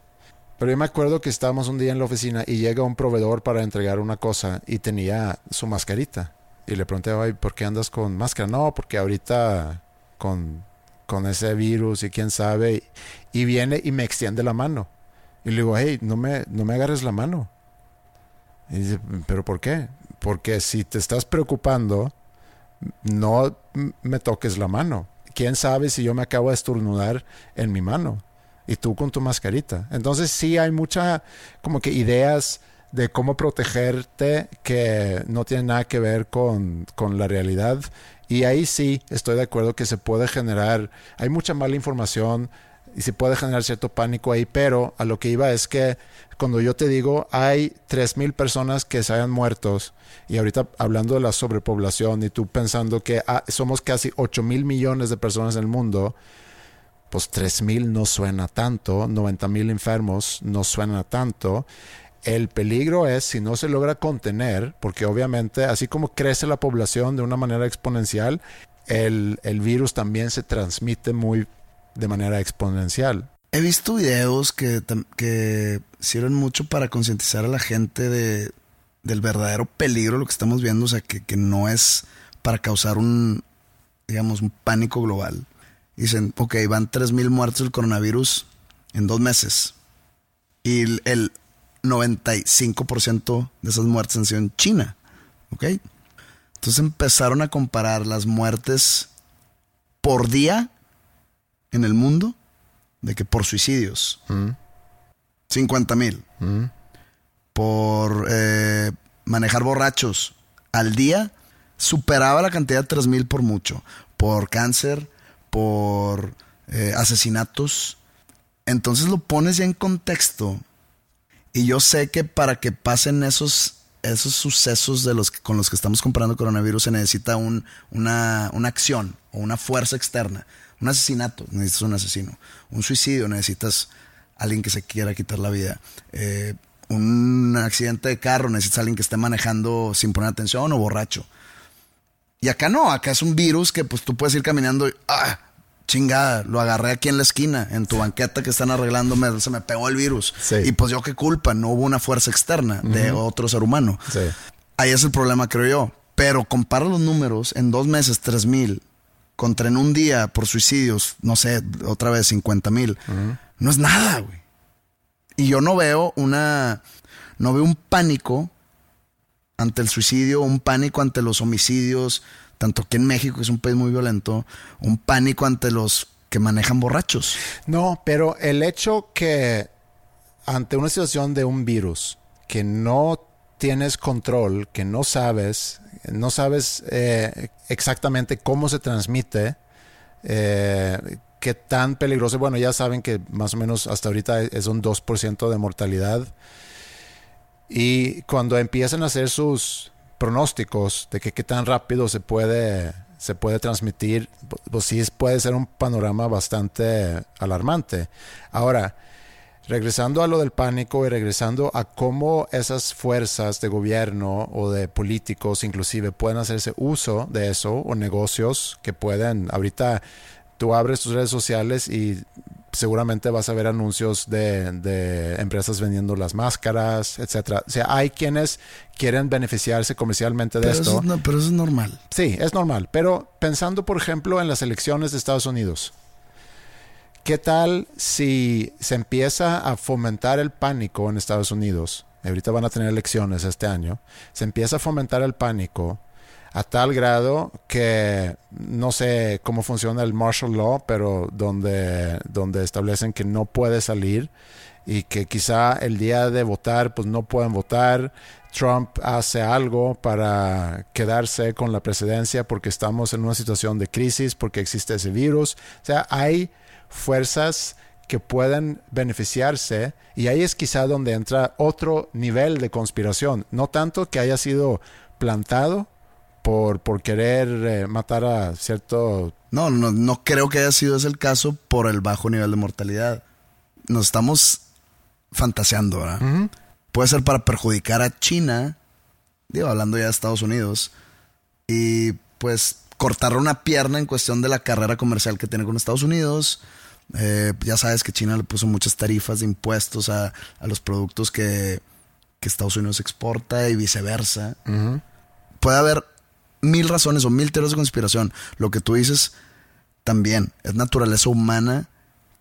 Pero yo me acuerdo que estábamos un día en la oficina y llega un proveedor para entregar una cosa y tenía su mascarita. Y le pregunté, Ay, ¿por qué andas con máscara? No, porque ahorita con, con ese virus y quién sabe. Y viene y me extiende la mano. Y le digo, hey, no me, no me agarres la mano. Y dice, ¿pero por qué? Porque si te estás preocupando, no me toques la mano. ¿Quién sabe si yo me acabo de estornudar en mi mano? Y tú con tu mascarita. Entonces sí hay mucha como que ideas de cómo protegerte que no tienen nada que ver con, con la realidad. Y ahí sí estoy de acuerdo que se puede generar, hay mucha mala información y se puede generar cierto pánico ahí, pero a lo que iba es que cuando yo te digo hay 3.000 personas que se hayan muertos y ahorita hablando de la sobrepoblación y tú pensando que ah, somos casi 8 mil millones de personas en el mundo, pues 3.000 no suena tanto, 90 mil enfermos no suena tanto. El peligro es si no se logra contener, porque obviamente así como crece la población de una manera exponencial, el, virus también se transmite muy de manera exponencial. He visto videos que, que sirven mucho para concientizar a la gente de, del verdadero peligro, lo que estamos viendo, o sea, que, que no es para causar un, digamos, un pánico global. Dicen, ok, van 3.000 muertos del coronavirus en dos meses. Y el, 95% de esas muertes han sido en China. ¿Ok? Entonces empezaron a comparar las muertes por día en el mundo de que por suicidios. 50 mil. Por eh, manejar borrachos al día superaba la cantidad de 3 mil por mucho. Por cáncer, por eh, asesinatos. Entonces lo pones ya en contexto y yo sé que para que pasen esos, esos sucesos de los, con los que estamos comparando coronavirus se necesita un, una, una acción o una fuerza externa. Un asesinato, necesitas un asesino. Un suicidio, necesitas alguien que se quiera quitar la vida. Eh, un accidente de carro, necesitas alguien que esté manejando sin poner atención o borracho. Y acá no, acá es un virus que pues tú puedes ir caminando y, ah, chingada, lo agarré aquí en la esquina, en tu banqueta que están arreglando, se me pegó el virus. Y pues yo qué culpa, no hubo una fuerza externa de otro ser humano. Ahí es el problema, creo yo. Pero compara los números, en dos meses, tres mil, contra en un día por suicidios, no sé, otra vez 50 mil. No es nada, güey. Y yo no veo una, no veo un pánico ante el suicidio, un pánico ante los homicidios, tanto aquí en México, que es un país muy violento, un pánico ante los que manejan borrachos. No, pero el hecho que ante una situación de un virus que no tienes control, que no sabes, no sabes eh, exactamente cómo se transmite, eh, qué tan peligroso. Bueno, ya saben que más o menos hasta ahorita es un 2% de mortalidad. Y cuando empiezan a hacer sus pronósticos de que qué tan rápido se puede, se puede transmitir, pues sí puede ser un panorama bastante alarmante. Ahora, regresando a lo del pánico y regresando a cómo esas fuerzas de gobierno o de políticos inclusive pueden hacerse uso de eso o negocios que pueden, ahorita tú abres tus redes sociales y seguramente vas a ver anuncios de, empresas vendiendo las máscaras, etcétera. O sea, hay quienes quieren beneficiarse comercialmente de esto. pero eso es normal. Sí, es normal. Pero pensando, por ejemplo, en las elecciones de Estados Unidos, ¿qué tal si se empieza a fomentar el pánico en Estados Unidos? Ahorita van a tener elecciones este año. Se empieza a fomentar el pánico a tal grado que no sé cómo funciona el martial law, pero donde, donde establecen que no puede salir y que quizá el día de votar pues no pueden votar. Trump hace algo para quedarse con la presidencia porque estamos en una situación de crisis, porque existe ese virus. O sea, hay fuerzas que pueden beneficiarse y ahí es quizá donde entra otro nivel de conspiración. No tanto que haya sido plantado, por, por querer eh, matar a cierto... No, no, no creo que haya sido ese el caso por el bajo nivel de mortalidad. Nos estamos fantaseando, ¿verdad? Puede ser para perjudicar a China, digo, hablando ya de Estados Unidos, y pues cortar una pierna en cuestión de la carrera comercial que tiene con Estados Unidos. Eh, ya sabes que China le puso muchas tarifas de impuestos a, a los productos que, que, Estados Unidos exporta y viceversa. Puede haber mil razones o mil teorías de conspiración. Lo que tú dices también es naturaleza humana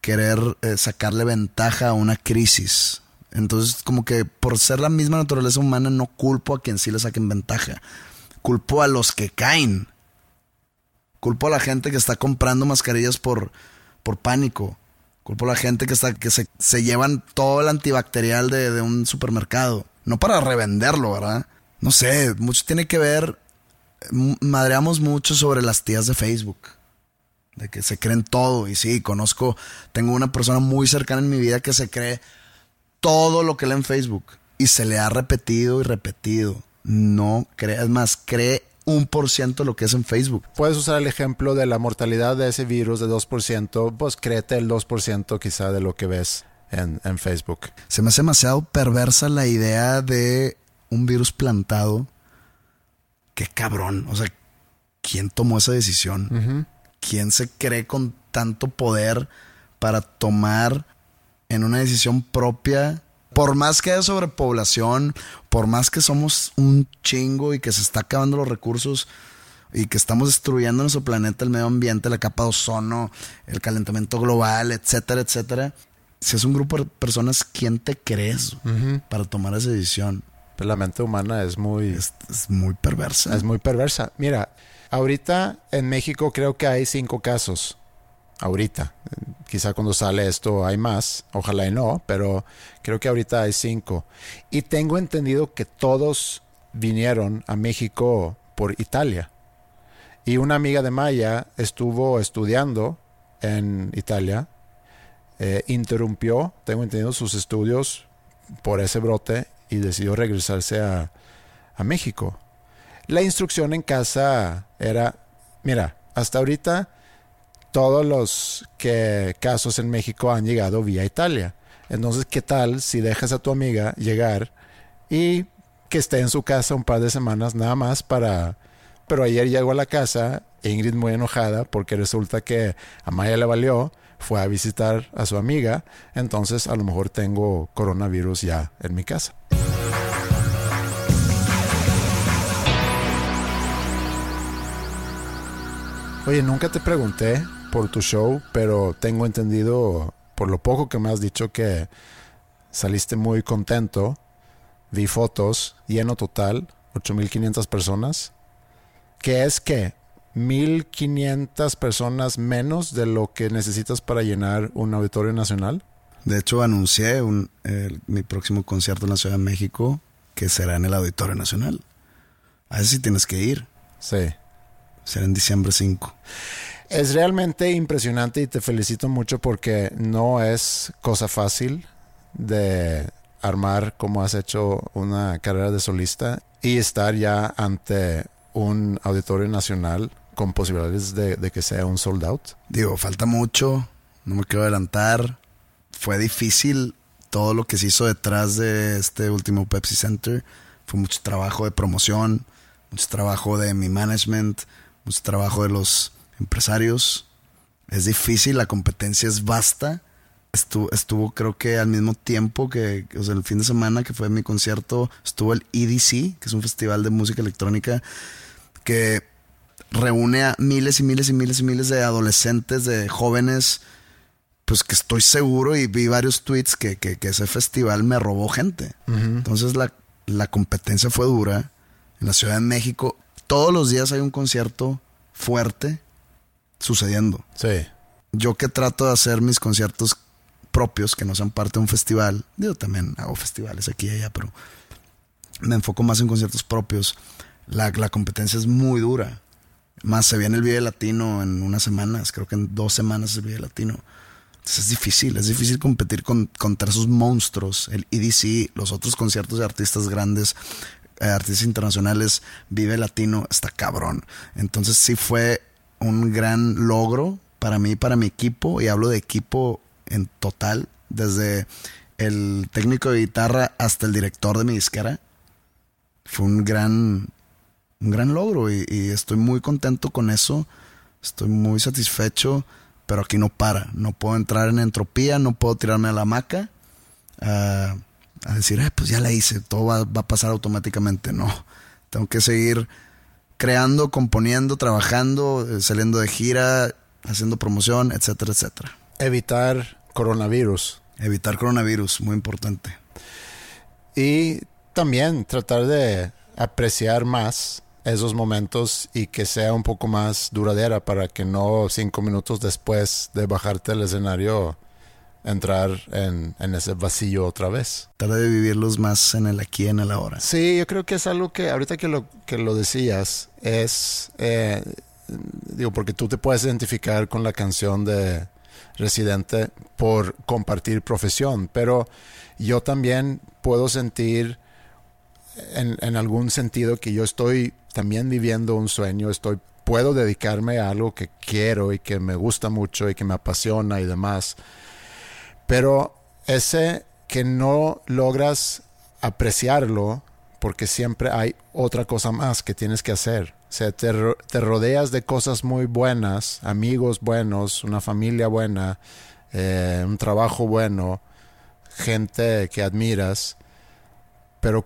querer eh, sacarle ventaja a una crisis. Entonces, como que por ser la misma naturaleza humana, no culpo a quien sí le saquen ventaja. Culpo a los que caen. Culpo a la gente que está comprando mascarillas por, por pánico. Culpo a la gente que, está, que se, se llevan todo el antibacterial de, de un supermercado. No para revenderlo, ¿verdad? No sé, mucho tiene que ver madreamos mucho sobre las tías de Facebook. De que se creen todo. Y sí, conozco, tengo una persona muy cercana en mi vida que se cree todo lo que lee en Facebook. Y se le ha repetido y repetido. No cree, es más, cree un por ciento lo que es en Facebook. Puedes usar el ejemplo de la mortalidad de ese virus de 2%, pues créete el 2% quizá de lo que ves en, en Facebook. Se me hace demasiado perversa la idea de un virus plantado qué cabrón. O sea, ¿quién tomó esa decisión? ¿Quién se cree con tanto poder para tomar en una decisión propia? Por más que haya sobrepoblación, por más que somos un chingo y que se está acabando los recursos y que estamos destruyendo nuestro planeta, el medio ambiente, la capa de ozono, el calentamiento global, etcétera, etcétera. Si es un grupo de personas, ¿quién te crees para tomar esa decisión? La mente humana es muy... Es, muy perversa. Es muy perversa. Mira, ahorita en México creo que hay cinco casos. Ahorita. Quizá cuando sale esto hay más. Ojalá y no, pero creo que ahorita hay cinco. Y tengo entendido que todos vinieron a México por Italia. Y una amiga de Maya estuvo estudiando en Italia. Eh, interrumpió, tengo entendido, sus estudios por ese brote y decidió regresarse a, México. La instrucción en casa era, mira, hasta ahorita todos los que, casos en México han llegado vía Italia. Entonces, ¿qué tal si dejas a tu amiga llegar y que esté en su casa un par de semanas nada más para... Pero ayer llegó a la casa, Ingrid muy enojada porque resulta que a Maya le valió, fue a visitar a su amiga, entonces a lo mejor tengo coronavirus ya en mi casa. Oye, nunca te pregunté por tu show, pero tengo entendido, por lo poco que me has dicho, que saliste muy contento. Vi fotos, lleno total, 8.500 personas. ¿Qué es qué? 1500 personas menos de lo que necesitas para llenar un auditorio nacional. De hecho, anuncié un, mi próximo concierto en la Ciudad de México que será en el Auditorio Nacional. A ese sí tienes que ir. Sí. Será en diciembre 5. Es realmente impresionante y te felicito mucho porque no es cosa fácil de armar como has hecho una carrera de solista y estar ya ante un auditorio nacional con posibilidades de, de que sea un sold out. Digo, falta mucho, no me quiero adelantar. Fue difícil todo lo que se hizo detrás de este último Pepsi Center. Fue mucho trabajo de promoción, mucho trabajo de mi management, mucho trabajo de los empresarios. Es difícil, la competencia es vasta. Estuvo, estuvo creo que al mismo tiempo que, o sea, el fin de semana que fue mi concierto, estuvo el EDC, que es un festival de música electrónica que reúne a miles y miles y miles y miles de adolescentes, de jóvenes, pues que estoy seguro y vi varios tweets que, que- que ese festival me robó gente. Entonces la, la competencia fue dura. En la Ciudad de México, todos los días hay un concierto fuerte sucediendo. Sí. Yo que trato de hacer mis conciertos propios, que no sean parte de un festival, yo también hago festivales aquí y allá, pero me enfoco más en conciertos propios. La, la competencia es muy dura. Más se viene el Vive Latino en unas semanas, creo que en dos semanas el Vive Latino. Entonces es difícil, es difícil competir con, contra esos monstruos. El EDC, los otros conciertos de artistas grandes, eh, artistas internacionales, Vive Latino, está cabrón. Entonces sí fue un gran logro para mí, para mi equipo, y hablo de equipo en total, desde el técnico de guitarra hasta el director de mi disquera. Fue un gran, un gran logro y, y estoy muy contento con eso. Estoy muy satisfecho, pero aquí no para. No puedo entrar en entropía, no puedo tirarme a la hamaca a, a decir, "Eh, pues ya la hice, todo va, va a pasar automáticamente. No, tengo que seguir creando, componiendo, trabajando, eh, saliendo de gira, haciendo promoción, etcétera, etcétera. Evitar coronavirus. Evitar coronavirus, muy importante. Y también tratar de apreciar más esos momentos y que sea un poco más duradera para que no cinco minutos después de bajarte del escenario entrar en, en ese vacío otra vez. Tratar de vivirlos más en el aquí en el ahora. Sí, yo creo que es algo que ahorita que lo, que lo decías es, eh, digo, porque tú te puedes identificar con la canción de Residente por compartir profesión, pero yo también puedo sentir en, algún sentido que yo estoy también viviendo un sueño, estoy puedo dedicarme a algo que quiero y que me gusta mucho y que me apasiona y demás. Pero ese que no logras apreciarlo porque siempre hay otra cosa más que tienes que hacer. O sea, te rodeas de cosas muy buenas, amigos buenos, una familia buena, eh, un trabajo bueno, gente que admiras, pero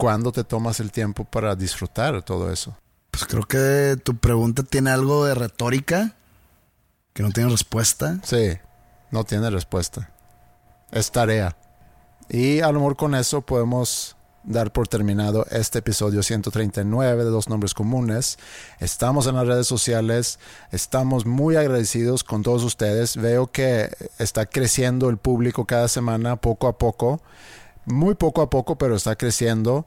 ¿cuándo te tomas el tiempo para disfrutar todo eso? Pues creo que tu pregunta tiene algo de retórica que no tiene respuesta. Sí, no tiene respuesta. Es tarea. Y a lo mejor con eso podemos dar por terminado este episodio 139 de Dos Nombres Comunes. Estamos en las redes sociales, estamos muy agradecidos con todos ustedes. Veo que está creciendo el público cada semana, poco a poco. Muy poco a poco, pero está creciendo.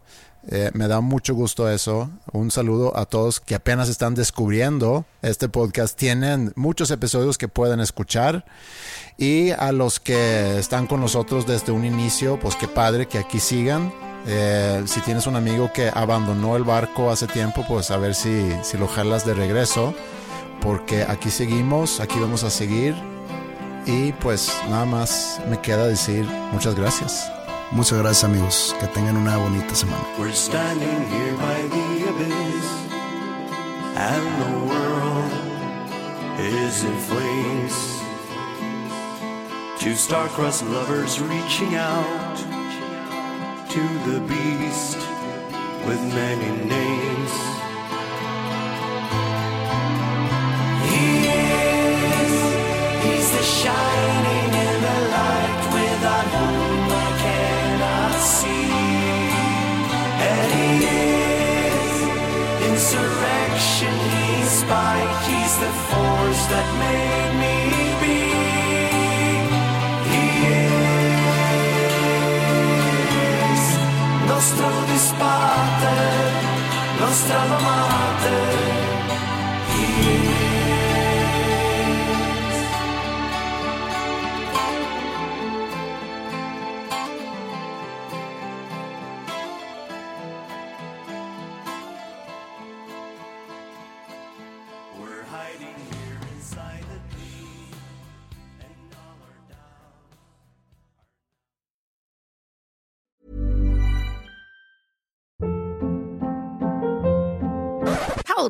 Eh, me da mucho gusto eso. Un saludo a todos que apenas están descubriendo este podcast. Tienen muchos episodios que pueden escuchar. Y a los que están con nosotros desde un inicio, pues qué padre que aquí sigan. Eh, si tienes un amigo que abandonó el barco hace tiempo, pues a ver si, si lo jalas de regreso. Porque aquí seguimos, aquí vamos a seguir. Y pues nada más me queda decir muchas gracias. Muchas gracias amigos. Que tengan una bonita semana. We're standing here by the abyss, and the world is in flames. Two star-crossed lovers reaching out to the beast with many names. resurrection, he's spike, he's the force that made me be. He is nostro disparte, nostra amate.